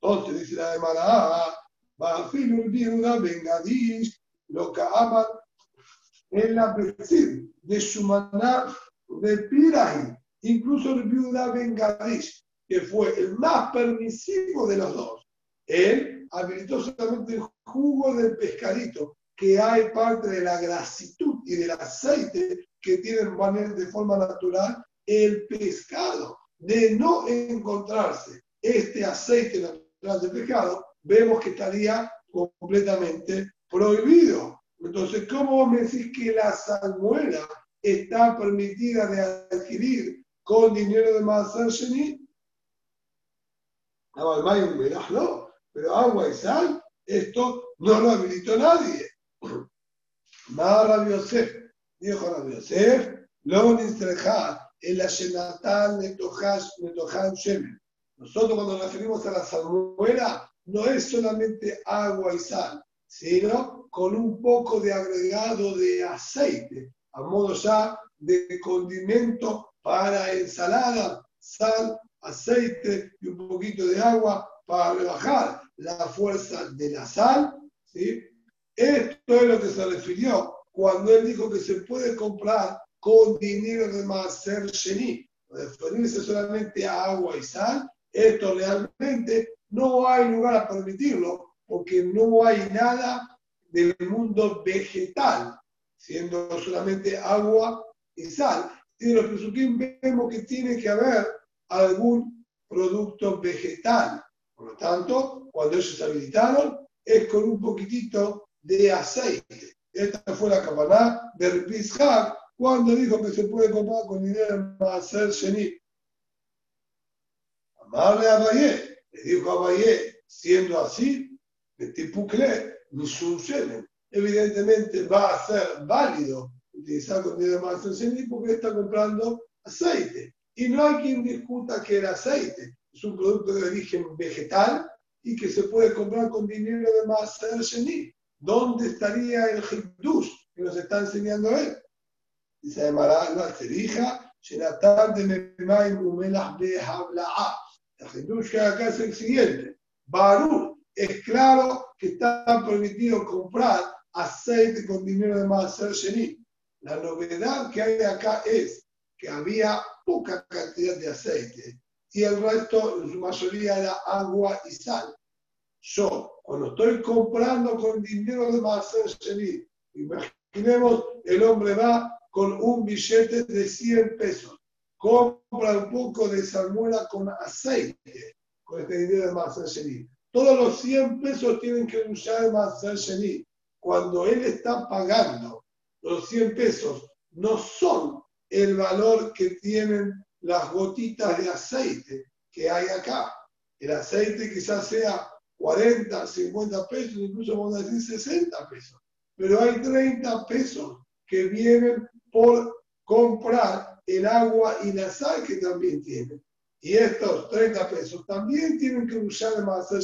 Entonces dice la de Mara, Bafilul Viuda Bengadís, lo que aman en la decir de su maná de Pirahi, incluso el viuda Bengadish, que fue el más permisivo de los dos. Él habilitó solamente el jugo del pescadito, que hay parte de la grasitud y del aceite que tiene de forma natural el pescado. De no encontrarse este aceite natural del pescado, vemos que estaría completamente prohibido. Entonces, ¿cómo me decís que la salmuera está permitida de adquirir con dinero de Sheni. No, pero agua y sal, esto no lo habilitó nadie. Más Rabbi Yosef, dijo Rabbi Yosef, lo en la Shenatal Netohan Shemen. Nosotros cuando nos referimos a la salmuera, no es solamente agua y sal, sino con un poco de agregado de aceite a modo ya de condimento para ensalada, sal, aceite y un poquito de agua para rebajar la fuerza de la sal. ¿sí? Esto es lo que se refirió cuando él dijo que se puede comprar con dinero de Maser Sheni. Referirse solamente a agua y sal, esto realmente no hay lugar a permitirlo porque no hay nada del mundo vegetal siendo solamente agua y sal. Y de los Pesukim vemos que tiene que haber algún producto vegetal. Por lo tanto, cuando ellos se habilitaron, es con un poquitito de aceite. Esta fue la campaná de Pishak cuando dijo que se puede comprar con dinero para hacer Sheni. Amarle a Valle, le dijo a Valle, siendo así, de tipo ni su evidentemente va a ser válido utilizar con dinero más porque está comprando aceite. Y no hay quien discuta que el aceite es un producto de origen vegetal y que se puede comprar con dinero de Maser Sheni. ¿Dónde estaría el Hiddush que nos está enseñando él? Dice Mará, la cerija, tarde de Memaim Umelah Behabla'a. El Hiddush que acá es el siguiente. Barú, es claro que está permitido comprar aceite con dinero de Maser Sheni. La novedad que hay acá es que había poca cantidad de aceite y el resto, en su mayoría, era agua y sal. Yo, cuando estoy comprando con dinero de Maser Sheni, imaginemos, el hombre va con un billete de 100 pesos, compra un poco de salmuera con aceite, con este dinero de Sheni. Todos los 100 pesos tienen que usar Maser Sheni. Cuando él está pagando los 100 pesos, no son el valor que tienen las gotitas de aceite que hay acá. El aceite quizás sea 40, 50 pesos, incluso vamos a decir 60 pesos. Pero hay 30 pesos que vienen por comprar el agua y la sal que también tienen. Y estos 30 pesos también tienen que usar el Master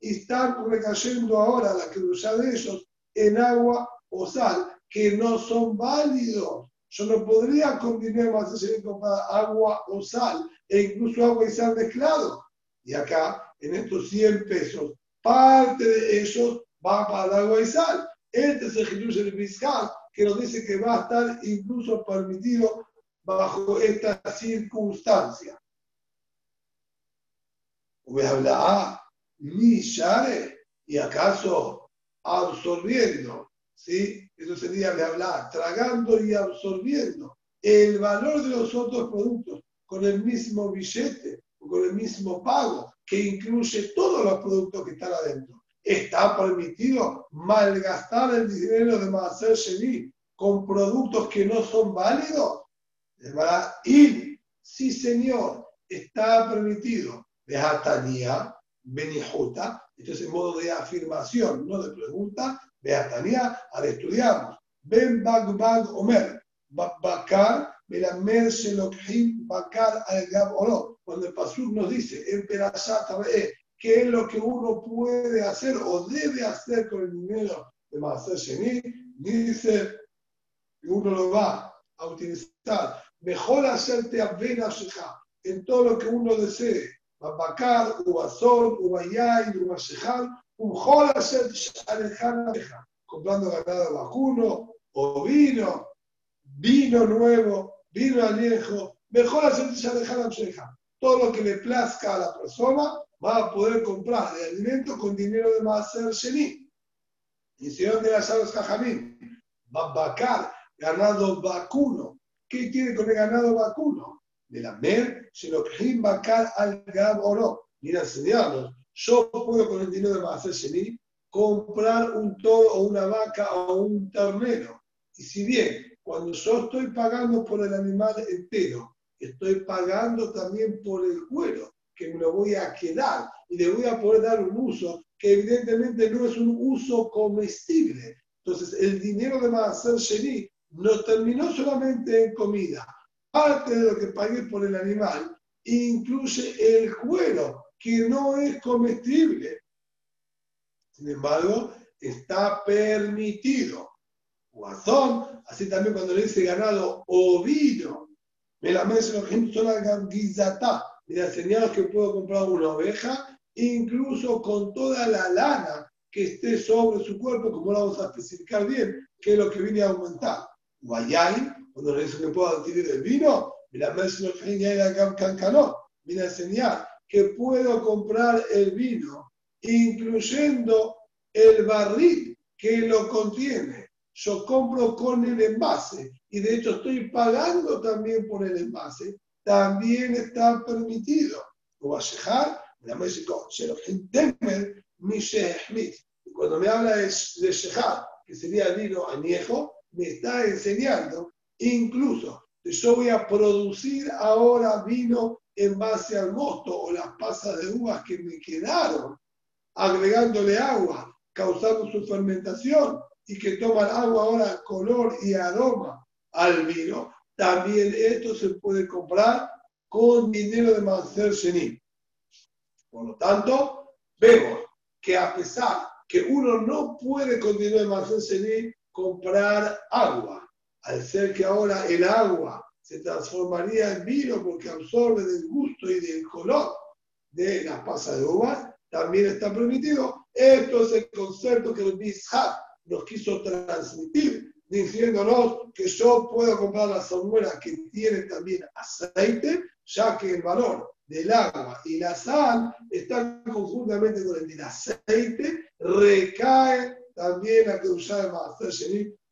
y están recayendo ahora la que de ellos en agua o sal que no son válidos yo no podría combinar más con agua o sal, e incluso agua y sal mezclado. Y acá, en estos 100 pesos, parte de ellos va para agua y sal. Este es el Jesús fiscal que nos dice que va a estar incluso permitido bajo esta circunstancia. hablar ni share, y acaso absorbiendo ¿sí? Eso sería de hablar, tragando y absorbiendo el valor de los otros productos con el mismo billete o con el mismo pago, que incluye todos los productos que están adentro. ¿Está permitido malgastar el dinero de Maser Sheni con productos que no son válidos? Y sí, señor, está permitido. De Hatanía, Benijuta, esto es en modo de afirmación, no de pregunta, Beatania, al estudiamos. Ben Bag Bag Omer, Bakar, Melamer Shelokhim Bakar al Gab Oro. Cuando el Pasuk nos dice en Perashat qué es lo que uno puede hacer o debe hacer con el dinero de Maser Sheni, dice que uno lo va a utilizar. Mejor hacerte a en todo lo que uno desee. Bakar, Ubazón, Ubayay, Ubashejal, un comprando ganado vacuno o vino, nuevo, vino añejo, mejor hacer Todo lo que le plazca a la persona va a poder comprar el alimento con dinero de Maser Sheni. Y si de las aves Jajamín, vacar ganado vacuno. ¿Qué tiene con el ganado vacuno? De la mer, se lo vacar al gab oro. Mira, enseñarnos yo puedo con el dinero de Maser Sheni comprar un toro o una vaca o un ternero. Y si bien cuando yo estoy pagando por el animal entero, estoy pagando también por el cuero, que me lo voy a quedar y le voy a poder dar un uso que evidentemente no es un uso comestible. Entonces, el dinero de Maser Sheni no terminó solamente en comida. Parte de lo que pagué por el animal incluye el cuero, que no es comestible. Sin embargo, está permitido. Guazón, así también cuando le dice ganado ovino, me la menciono guizatá, mira, señalos que puedo comprar una oveja, incluso con toda la lana que esté sobre su cuerpo, como lo vamos a especificar bien, que es lo que viene a aumentar. Guayay, cuando le dice que puedo adquirir el vino, mira, viene a enseñar que puedo comprar el vino, incluyendo el barril que lo contiene. Yo compro con el envase y de hecho estoy pagando también por el envase. También está permitido. Cuando me habla de, de que sería vino añejo, me está enseñando incluso yo voy a producir ahora vino en base al mosto o las pasas de uvas que me quedaron, agregándole agua, causando su fermentación y que toman agua ahora color y aroma al vino, también esto se puede comprar con dinero de Sheni. Por lo tanto, vemos que a pesar que uno no puede con dinero de comprar agua, al ser que ahora el agua se transformaría en vino porque absorbe del gusto y del color de la pasa de uvas, también está permitido. Esto es el concepto que el Bishat nos quiso transmitir, diciéndonos que yo puedo comprar la salmuera que tiene también aceite, ya que el valor del agua y la sal están conjuntamente con el del aceite, recae también la que usar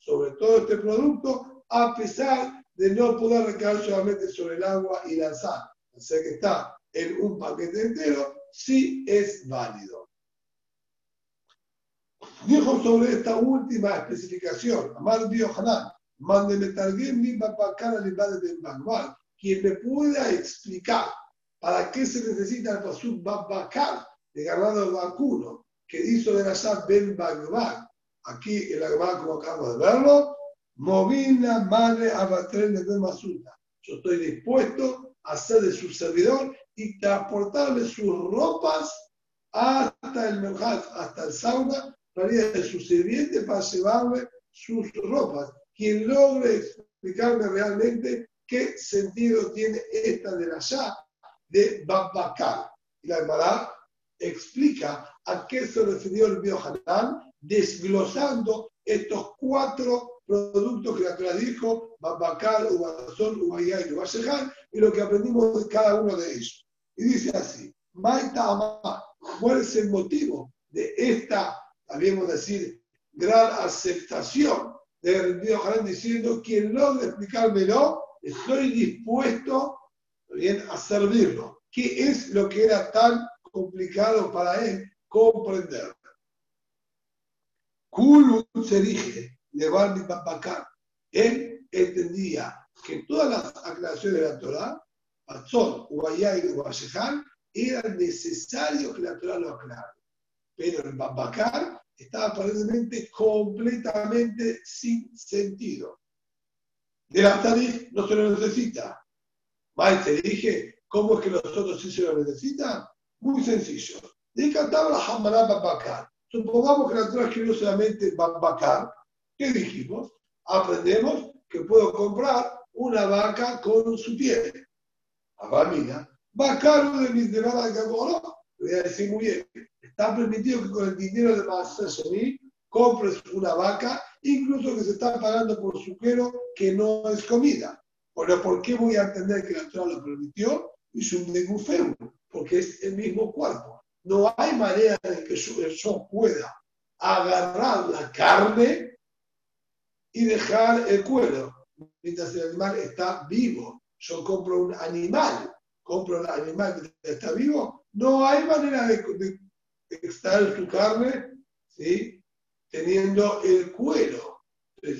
sobre todo este producto, a pesar de no poder recaer solamente sobre el agua y la sal. O sea que está en un paquete entero, sí es válido. Dijo sobre esta última especificación, Amar Biohanan, mándeme targuem mi papacana de Bagmal, quien me pueda explicar para qué se necesita el pasuk Babakar de ganado vacuno que hizo de la Ben Bagmal. Aquí el Agmal, como acabamos de verlo, Movina madre abatrel de Masuta. Yo estoy dispuesto a ser de su servidor y transportarle sus ropas hasta el merjat, hasta el sauna, ir de su sirviente para llevarle sus ropas. Quien logre explicarme realmente qué sentido tiene esta de la ya de Babakar. Y la hermana explica a qué se refirió el Biohanán, desglosando estos cuatro productos que la Torah dijo, Babacar, Ubazón, Ubayá y Ubashejan, y lo que aprendimos de cada uno de ellos. Y dice así, Maita ¿cuál es el motivo de esta, habíamos decir, gran aceptación del Río Jalán diciendo, quien logre explicármelo, estoy dispuesto bien, a servirlo. ¿Qué es lo que era tan complicado para él comprender? Kulu se de Barney Babacar. Él entendía que todas las aclaraciones de la Torah, Patzón, Ubayá y Ubayeján, era necesario que la Torah lo aclare. Pero el Babacar estaba aparentemente completamente sin sentido. De la Tarif no se lo necesita. Más te dije, ¿cómo es que los otros sí se lo necesitan? Muy sencillo. De la Hamará Babacar. Supongamos que la Torah escribió solamente Babacar, ¿Qué dijimos? Aprendemos que puedo comprar una vaca con su piel. Abamina, caro de mis de Le voy a decir muy bien, está permitido que con el dinero de Masasoni compres una vaca, incluso que se está pagando por su cuero, que no es comida. Pero ¿por qué voy a entender que la Torah lo permitió? Un negufeu, porque es el mismo cuerpo. No hay manera de que yo pueda agarrar la carne y dejar el cuero mientras el animal está vivo. Yo compro un animal, compro un animal que está vivo, no hay manera de, extraer su carne ¿sí? teniendo el cuero.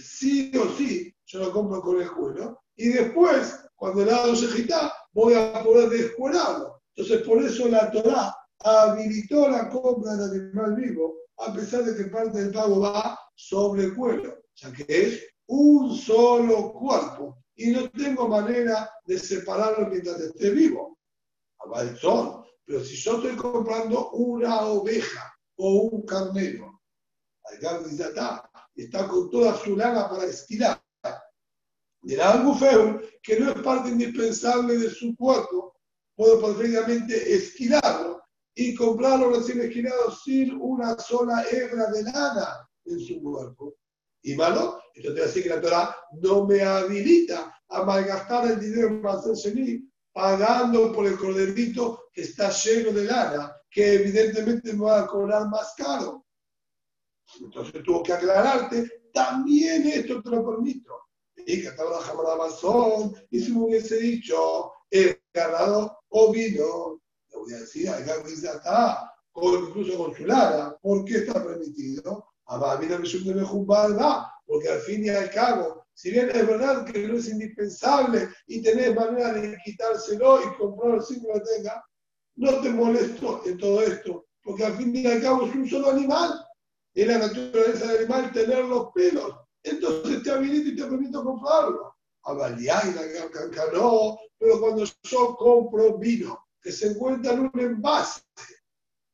sí o sí, yo lo compro con el cuero y después, cuando el lado se agita, voy a poder descuerarlo. Entonces, por eso la Torah habilitó la compra del animal vivo, a pesar de que parte del pago va sobre el cuero ya que es un solo cuerpo y no tengo manera de separarlo mientras esté vivo. el sol, pero si yo estoy comprando una oveja o un carnero, está, está con toda su lana para estirar. Dirá algo feo que no es parte indispensable de su cuerpo, puedo perfectamente esquilarlo y comprarlo recién esquilado sin una sola hebra de lana en su cuerpo y malo, entonces así que la Torah no me habilita a malgastar el dinero para hacer pagando por el corderito que está lleno de lana, que evidentemente me va a cobrar más caro. Entonces tuvo que aclararte, también esto te lo permito. Y que estaba la razón, y si me hubiese dicho, el ganado o vino, le voy a decir, hay que está, o incluso con su lana, ¿por qué está permitido? porque al fin y al cabo, si bien es verdad que no es indispensable y tenés manera de quitárselo y comprarlo sin que lo tenga, no te molesto en todo esto, porque al fin y al cabo es un solo animal. Y la naturaleza del animal tener los pelos. Entonces te habilito y te permito comprarlo. no, pero cuando yo compro vino que se encuentra en un envase,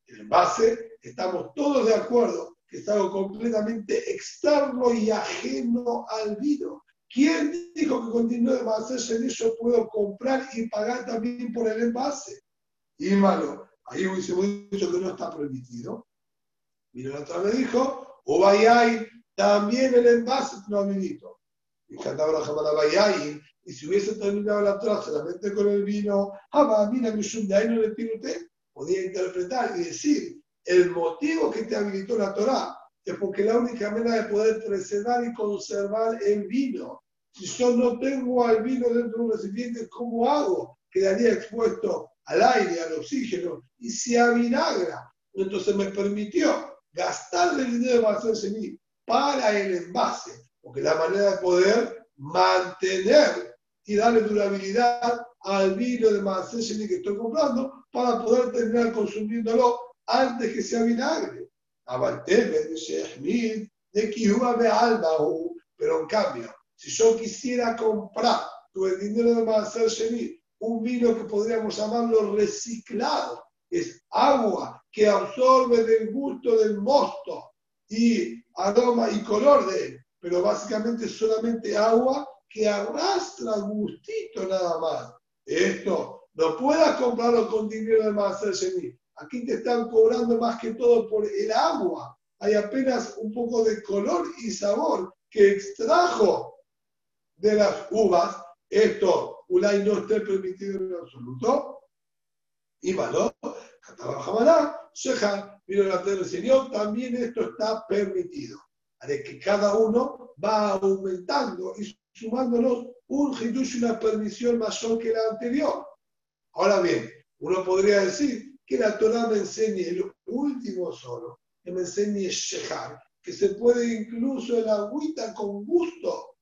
el envase, estamos todos de acuerdo que es algo completamente externo y ajeno al vino. ¿Quién dijo que continúe de hacerse yo puedo comprar y pagar también por el envase? Y malo, ahí hubiésemos dicho que no está permitido. Mira, la otra vez dijo, o vayáis, también el envase no habilito. Y cantaba la y si hubiese terminado la Torah solamente con el vino, mira, de ahí no le pido usted, podía interpretar y decir, el motivo que te habilitó la Torah es porque la única manera de poder preservar y conservar el vino. Si yo no tengo al vino dentro de un recipiente, ¿cómo hago? Quedaría expuesto al aire, al oxígeno, y se avinagra. Entonces me permitió gastar el dinero de hacerse para el envase, porque la manera de poder mantener y darle durabilidad al vino de Maaseh que estoy comprando para poder terminar consumiéndolo antes que sea vinagre. Pero en cambio, si yo quisiera comprar tu el dinero de Maaser Sheni, un vino que podríamos llamarlo reciclado, es agua que absorbe del gusto del mosto y aroma y color de él, pero básicamente solamente agua que arrastra gustito nada más. Esto no puedas comprarlo con dinero de Sheni. Aquí te están cobrando más que todo por el agua. Hay apenas un poco de color y sabor que extrajo de las uvas. Esto, Ulay no esté permitido en absoluto. Y malo, vino la del Señor, también esto está permitido. De que cada uno va aumentando y sumándonos un hidush una permisión mayor que la anterior. Ahora bien, uno podría decir que la Torah me enseñe el último solo, que me enseñe Shehar, que se puede incluso el agüita con gusto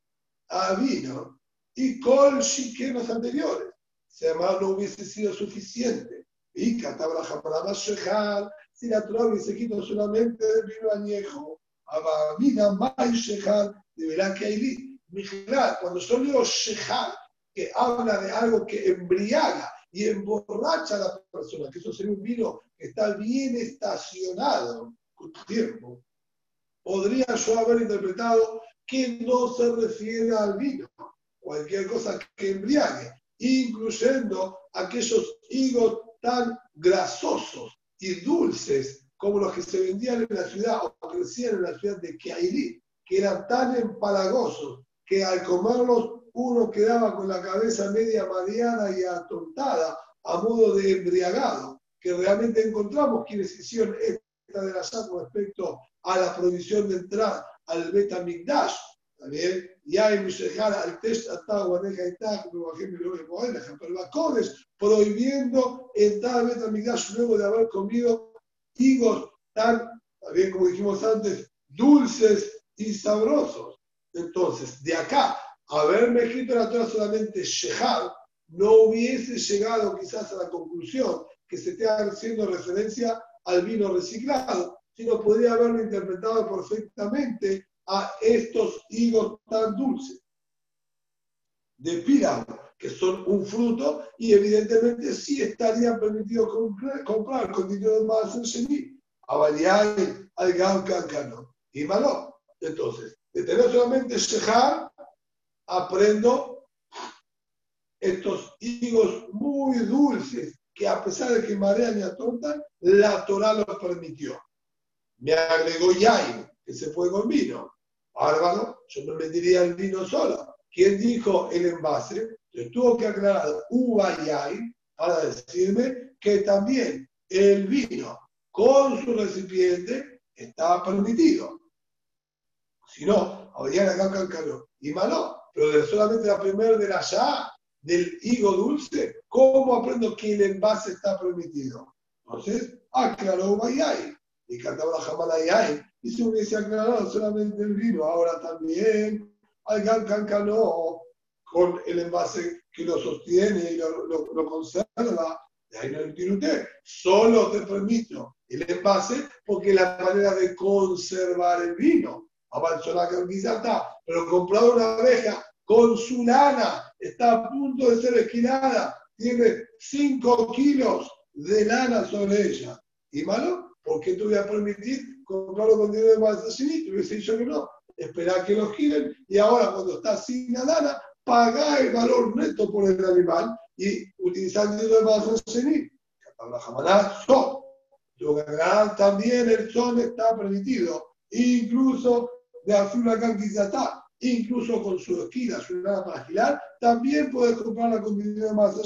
a vino y con los anteriores. Si además no hubiese sido suficiente. Y Katabra más Shehar, si la Torah hubiese quitado solamente del vino añejo, Abamina Mai Shehar, deberá que hay Cuando yo leo Shehar, que habla de algo que embriaga, y emborracha a la persona, que eso sería un vino que está bien estacionado con tiempo, podría yo haber interpretado que no se refiere al vino, cualquier cosa que embriague, incluyendo aquellos higos tan grasosos y dulces como los que se vendían en la ciudad o crecían en la ciudad de Keairi, que eran tan empalagosos que al comerlos uno quedaba con la cabeza media mareada y atontada a modo de embriagado, que realmente encontramos quienes hicieron esta de la con respecto a la prohibición de entrar al Betamigdash, también, y hay al test guaneja y prohibiendo entrar al Betamigdash luego de haber comido higos tan, también como dijimos antes, dulces y sabrosos. Entonces, de acá haberme escrito la Torah solamente Shehar, no hubiese llegado quizás a la conclusión que se esté haciendo referencia al vino reciclado, sino podría haberlo interpretado perfectamente a estos higos tan dulces de píramo, que son un fruto y evidentemente sí estarían permitidos comprar, con dinero más en Sheni, a Baliay, al Gam y Malo. Entonces, de tener solamente Shehar, aprendo estos higos muy dulces que a pesar de que marean y atontan, la Torah los permitió. Me agregó yain, que se fue con vino. Bárbaro, yo me vendería el vino solo. ¿Quién dijo el envase? Yo tuvo que aclarar uva yain para decirme que también el vino con su recipiente estaba permitido. Si no, habría acá calor. Y malo, pero solamente la primera de la ya, del higo dulce, ¿cómo aprendo que el envase está permitido? Entonces, aclaró Bayay, y cantaba Jamalayay, y se hubiese aclarado solamente el vino, ahora también al Cancano, con el envase que lo sostiene y lo, lo, conserva, de ahí no entiende solo te permito el envase porque la manera de conservar el vino. Pero comprar una abeja con su lana, está a punto de ser esquinada, tiene 5 kilos de lana sobre ella. ¿Y malo? ¿Por qué te voy a permitir comprarlo con dinero de más Te hubiese dicho que no. Esperar que lo giren y ahora cuando está sin la lana, pagar el valor neto por el animal y utilizar el dinero de son. También el son está permitido, incluso de Azula Kanquizatá, incluso con su esquina, su lana para girar, también puedes comprarla con dinero de más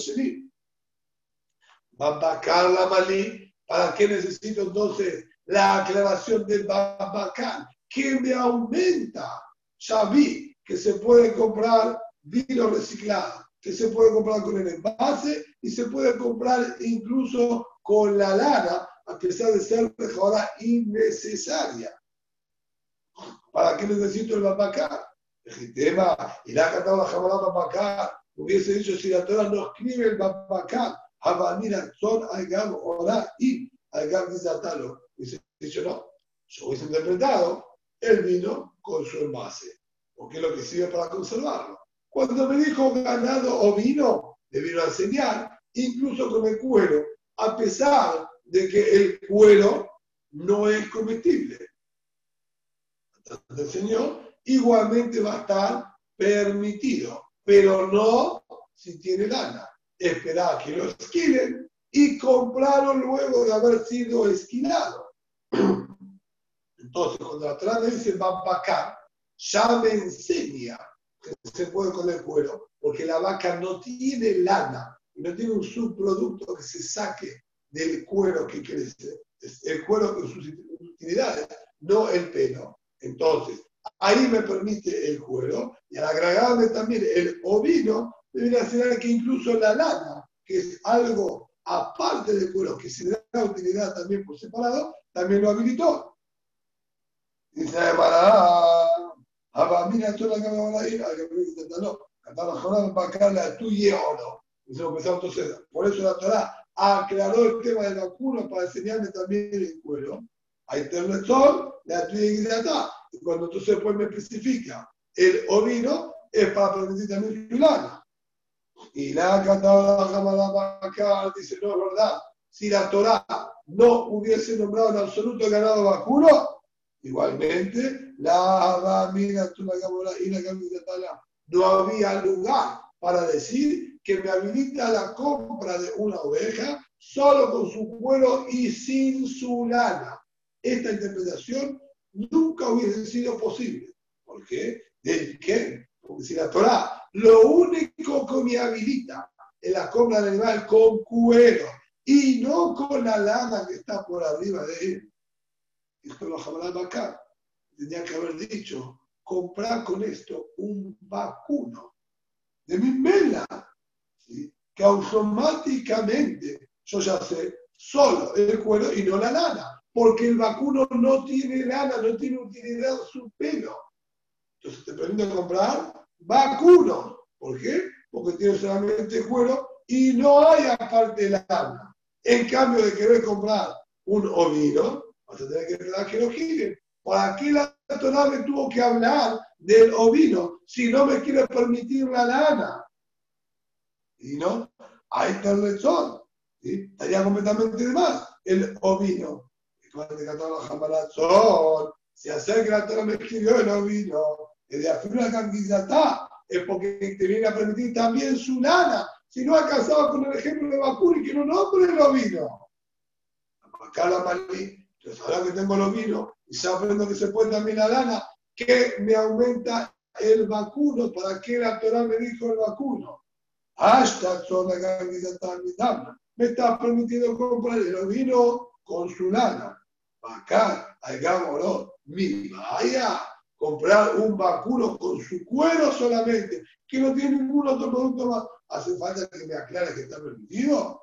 Babacar la malí, ¿para qué necesito entonces la aclaración del Babacar? Que me aumenta. Ya vi que se puede comprar vino reciclado, que se puede comprar con el envase y se puede comprar incluso con la lana, a pesar de ser mejora innecesaria. ¿Para qué necesito el Babacar? El tema, y la cantado la jabalá Babacar, hubiese dicho si la Torah no escribe el Babacar, mira, son Algam Ora y Algam Atalo. Dice, dicho no, yo hubiese interpretado el vino con su envase, porque es lo que sirve para conservarlo. Cuando me dijo ganado o vino, le vino a enseñar, incluso con el cuero, a pesar de que el cuero no es comestible. Entonces, el Señor igualmente va a estar permitido, pero no si tiene lana esperar que lo esquilen y compraron luego de haber sido esquilado. Entonces, cuando la Torah dice vaca, ya me enseña que se puede comer cuero, porque la vaca no tiene lana y no tiene un subproducto que se saque del cuero que crece. El cuero con sus utilidades, no el pelo. Entonces, ahí me permite el cuero y al agregarme también el ovino, debería ser que incluso la lana, que es algo aparte del cuero, que se da utilidad también por separado, también lo habilitó. Dice para mira toda la que me van a ir, a que me no, cantar la jornada para acá la tuya o no. entonces, por eso la Torah aclaró el tema del vacuno para enseñarme también el cuero. Hay sol, la tuya y cuando entonces después me especifica el ovino, es para permitir también su lana. Y la Cámara dice, no es verdad. Si la Torah no hubiese nombrado en absoluto ganado vacuno, igualmente, la mira y la no había lugar para decir que me habilita la compra de una oveja solo con su cuero y sin su lana. Esta interpretación nunca hubiese sido posible. ¿Por qué? ¿De qué? Porque si la Torah lo único que me habilita es la compra del animal con cuero y no con la lana que está por arriba de él. Esto lo hablaba acá. Tenía que haber dicho, comprar con esto un vacuno de mi mela, que automáticamente yo ya sé solo el cuero y no la lana, porque el vacuno no tiene lana, no tiene utilidad su pelo. Entonces te permite comprar vacuno. ¿Por qué? Porque tiene solamente cuero y no hay aparte lana. En cambio de querer comprar un ovino, vas a tener que esperar que lo giren. ¿Para qué la Torah me tuvo que hablar del ovino si no me quiere permitir la lana? Y no, ahí está el lechón. ¿sí? Estaría completamente de más el ovino. Y la se acerca la Torah me escribió el ovino de afirma la es porque te viene a permitir también su lana. Si no casado con el ejemplo de Bakuri, que no nombre el ovino. Acá la malí, entonces ahora que tengo el ovino y sabiendo que se puede también la lana, que me aumenta el vacuno. ¿Para qué la Torah me dijo el vacuno? Hasta me está permitiendo comprar el ovino con su lana. Acá, hagámoslo. Mi vaya comprar un vacuno con su cuero solamente, que no tiene ningún otro producto más, hace falta que me aclare que está permitido.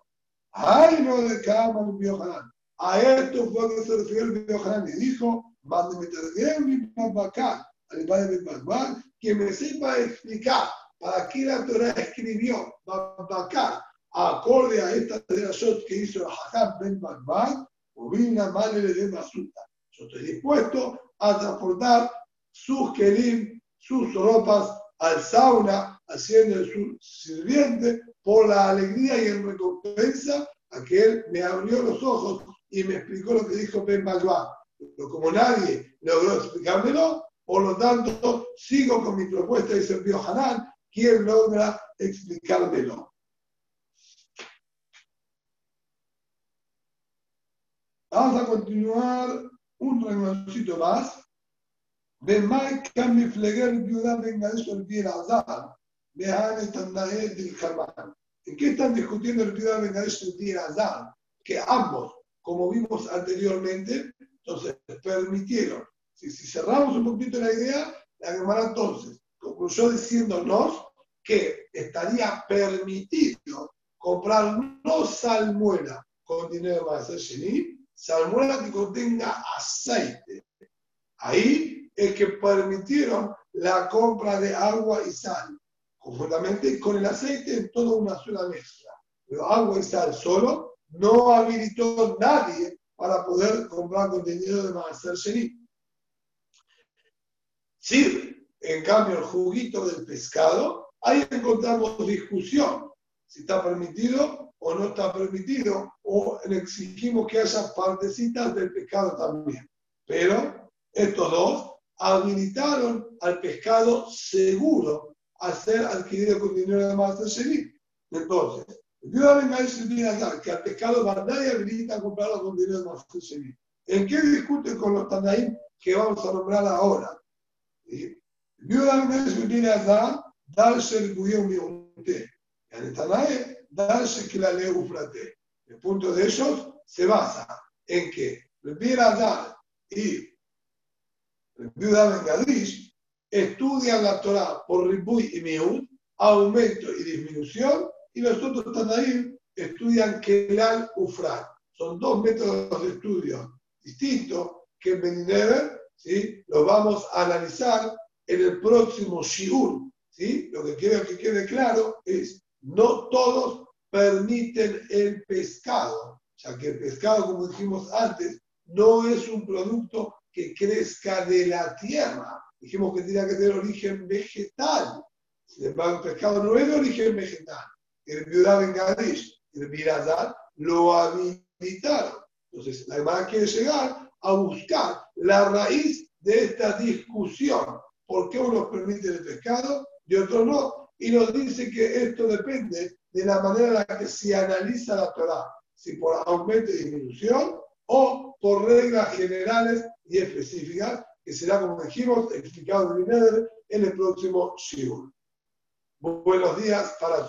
Ay, no de cama un Biohanan. A esto fue que se refirió el Biohanan y dijo, mándeme también mi papá al padre de mi que me sepa explicar para qué la Torah escribió Babacá acorde a esta shot que hizo Hajam Ben o una madre de Masuta. Yo estoy dispuesto a transportar sus kelim, sus ropas al sauna haciendo su sirviente por la alegría y en recompensa a que él me abrió los ojos y me explicó lo que dijo Ben Malvá. Pero como nadie logró explicármelo, por lo tanto, sigo con mi propuesta, dice el Hanan, quien logra explicármelo. Vamos a continuar un rengloncito más. ¿En qué están discutiendo el Piudá Bengadesh y el Dir Azar? Que ambos, como vimos anteriormente, entonces permitieron. Si, si cerramos un poquito la idea, la Gemara entonces concluyó diciéndonos que estaría permitido comprar no salmuera con dinero más Sheni, salmuera que contenga aceite. Ahí es que permitieron la compra de agua y sal, conjuntamente con el aceite en toda una sola mezcla. Pero agua y sal solo no habilitó nadie para poder comprar contenido de Maaser Sheni. En cambio, el juguito del pescado, ahí encontramos discusión si está permitido o no está permitido, o exigimos que haya partecitas del pescado también. Pero estos dos habilitaron al pescado seguro a ser adquirido con dinero de Master Sheni. Entonces, Dios venga a que al pescado nadie habilita a comprarlo con dinero de Master Sheni. ¿En qué discuten con los Tanaim que vamos a nombrar ahora? Dios venga a darse el cuidado de que la El punto de ellos se basa en que Rabbi y Rabbi Gadish estudian la Torah por Ribuy y Miut, aumento y disminución, y los otros Tanaim estudian Kelal Ufrat. Son dos métodos de estudio distintos que en Beninever ¿sí? los vamos a analizar en el próximo Shiur. ¿sí? Lo que quiero que quede claro es no todos permiten el pescado, ya que el pescado, como dijimos antes, no es un producto que crezca de la tierra. Dijimos que tiene que tener origen vegetal. Sin embargo, el pescado no es de origen vegetal. El viuda en Gadesh y el Mirazal lo habilitaron. Entonces, la hermana quiere llegar a buscar la raíz de esta discusión. ¿Por qué unos permiten el pescado y otros no? Y nos dice que esto depende de la manera en la que se analiza la Torah, si por aumento y disminución o por reglas generales y específicas, que será, como dijimos, explicado en el próximo Shiur. Buenos días para todos.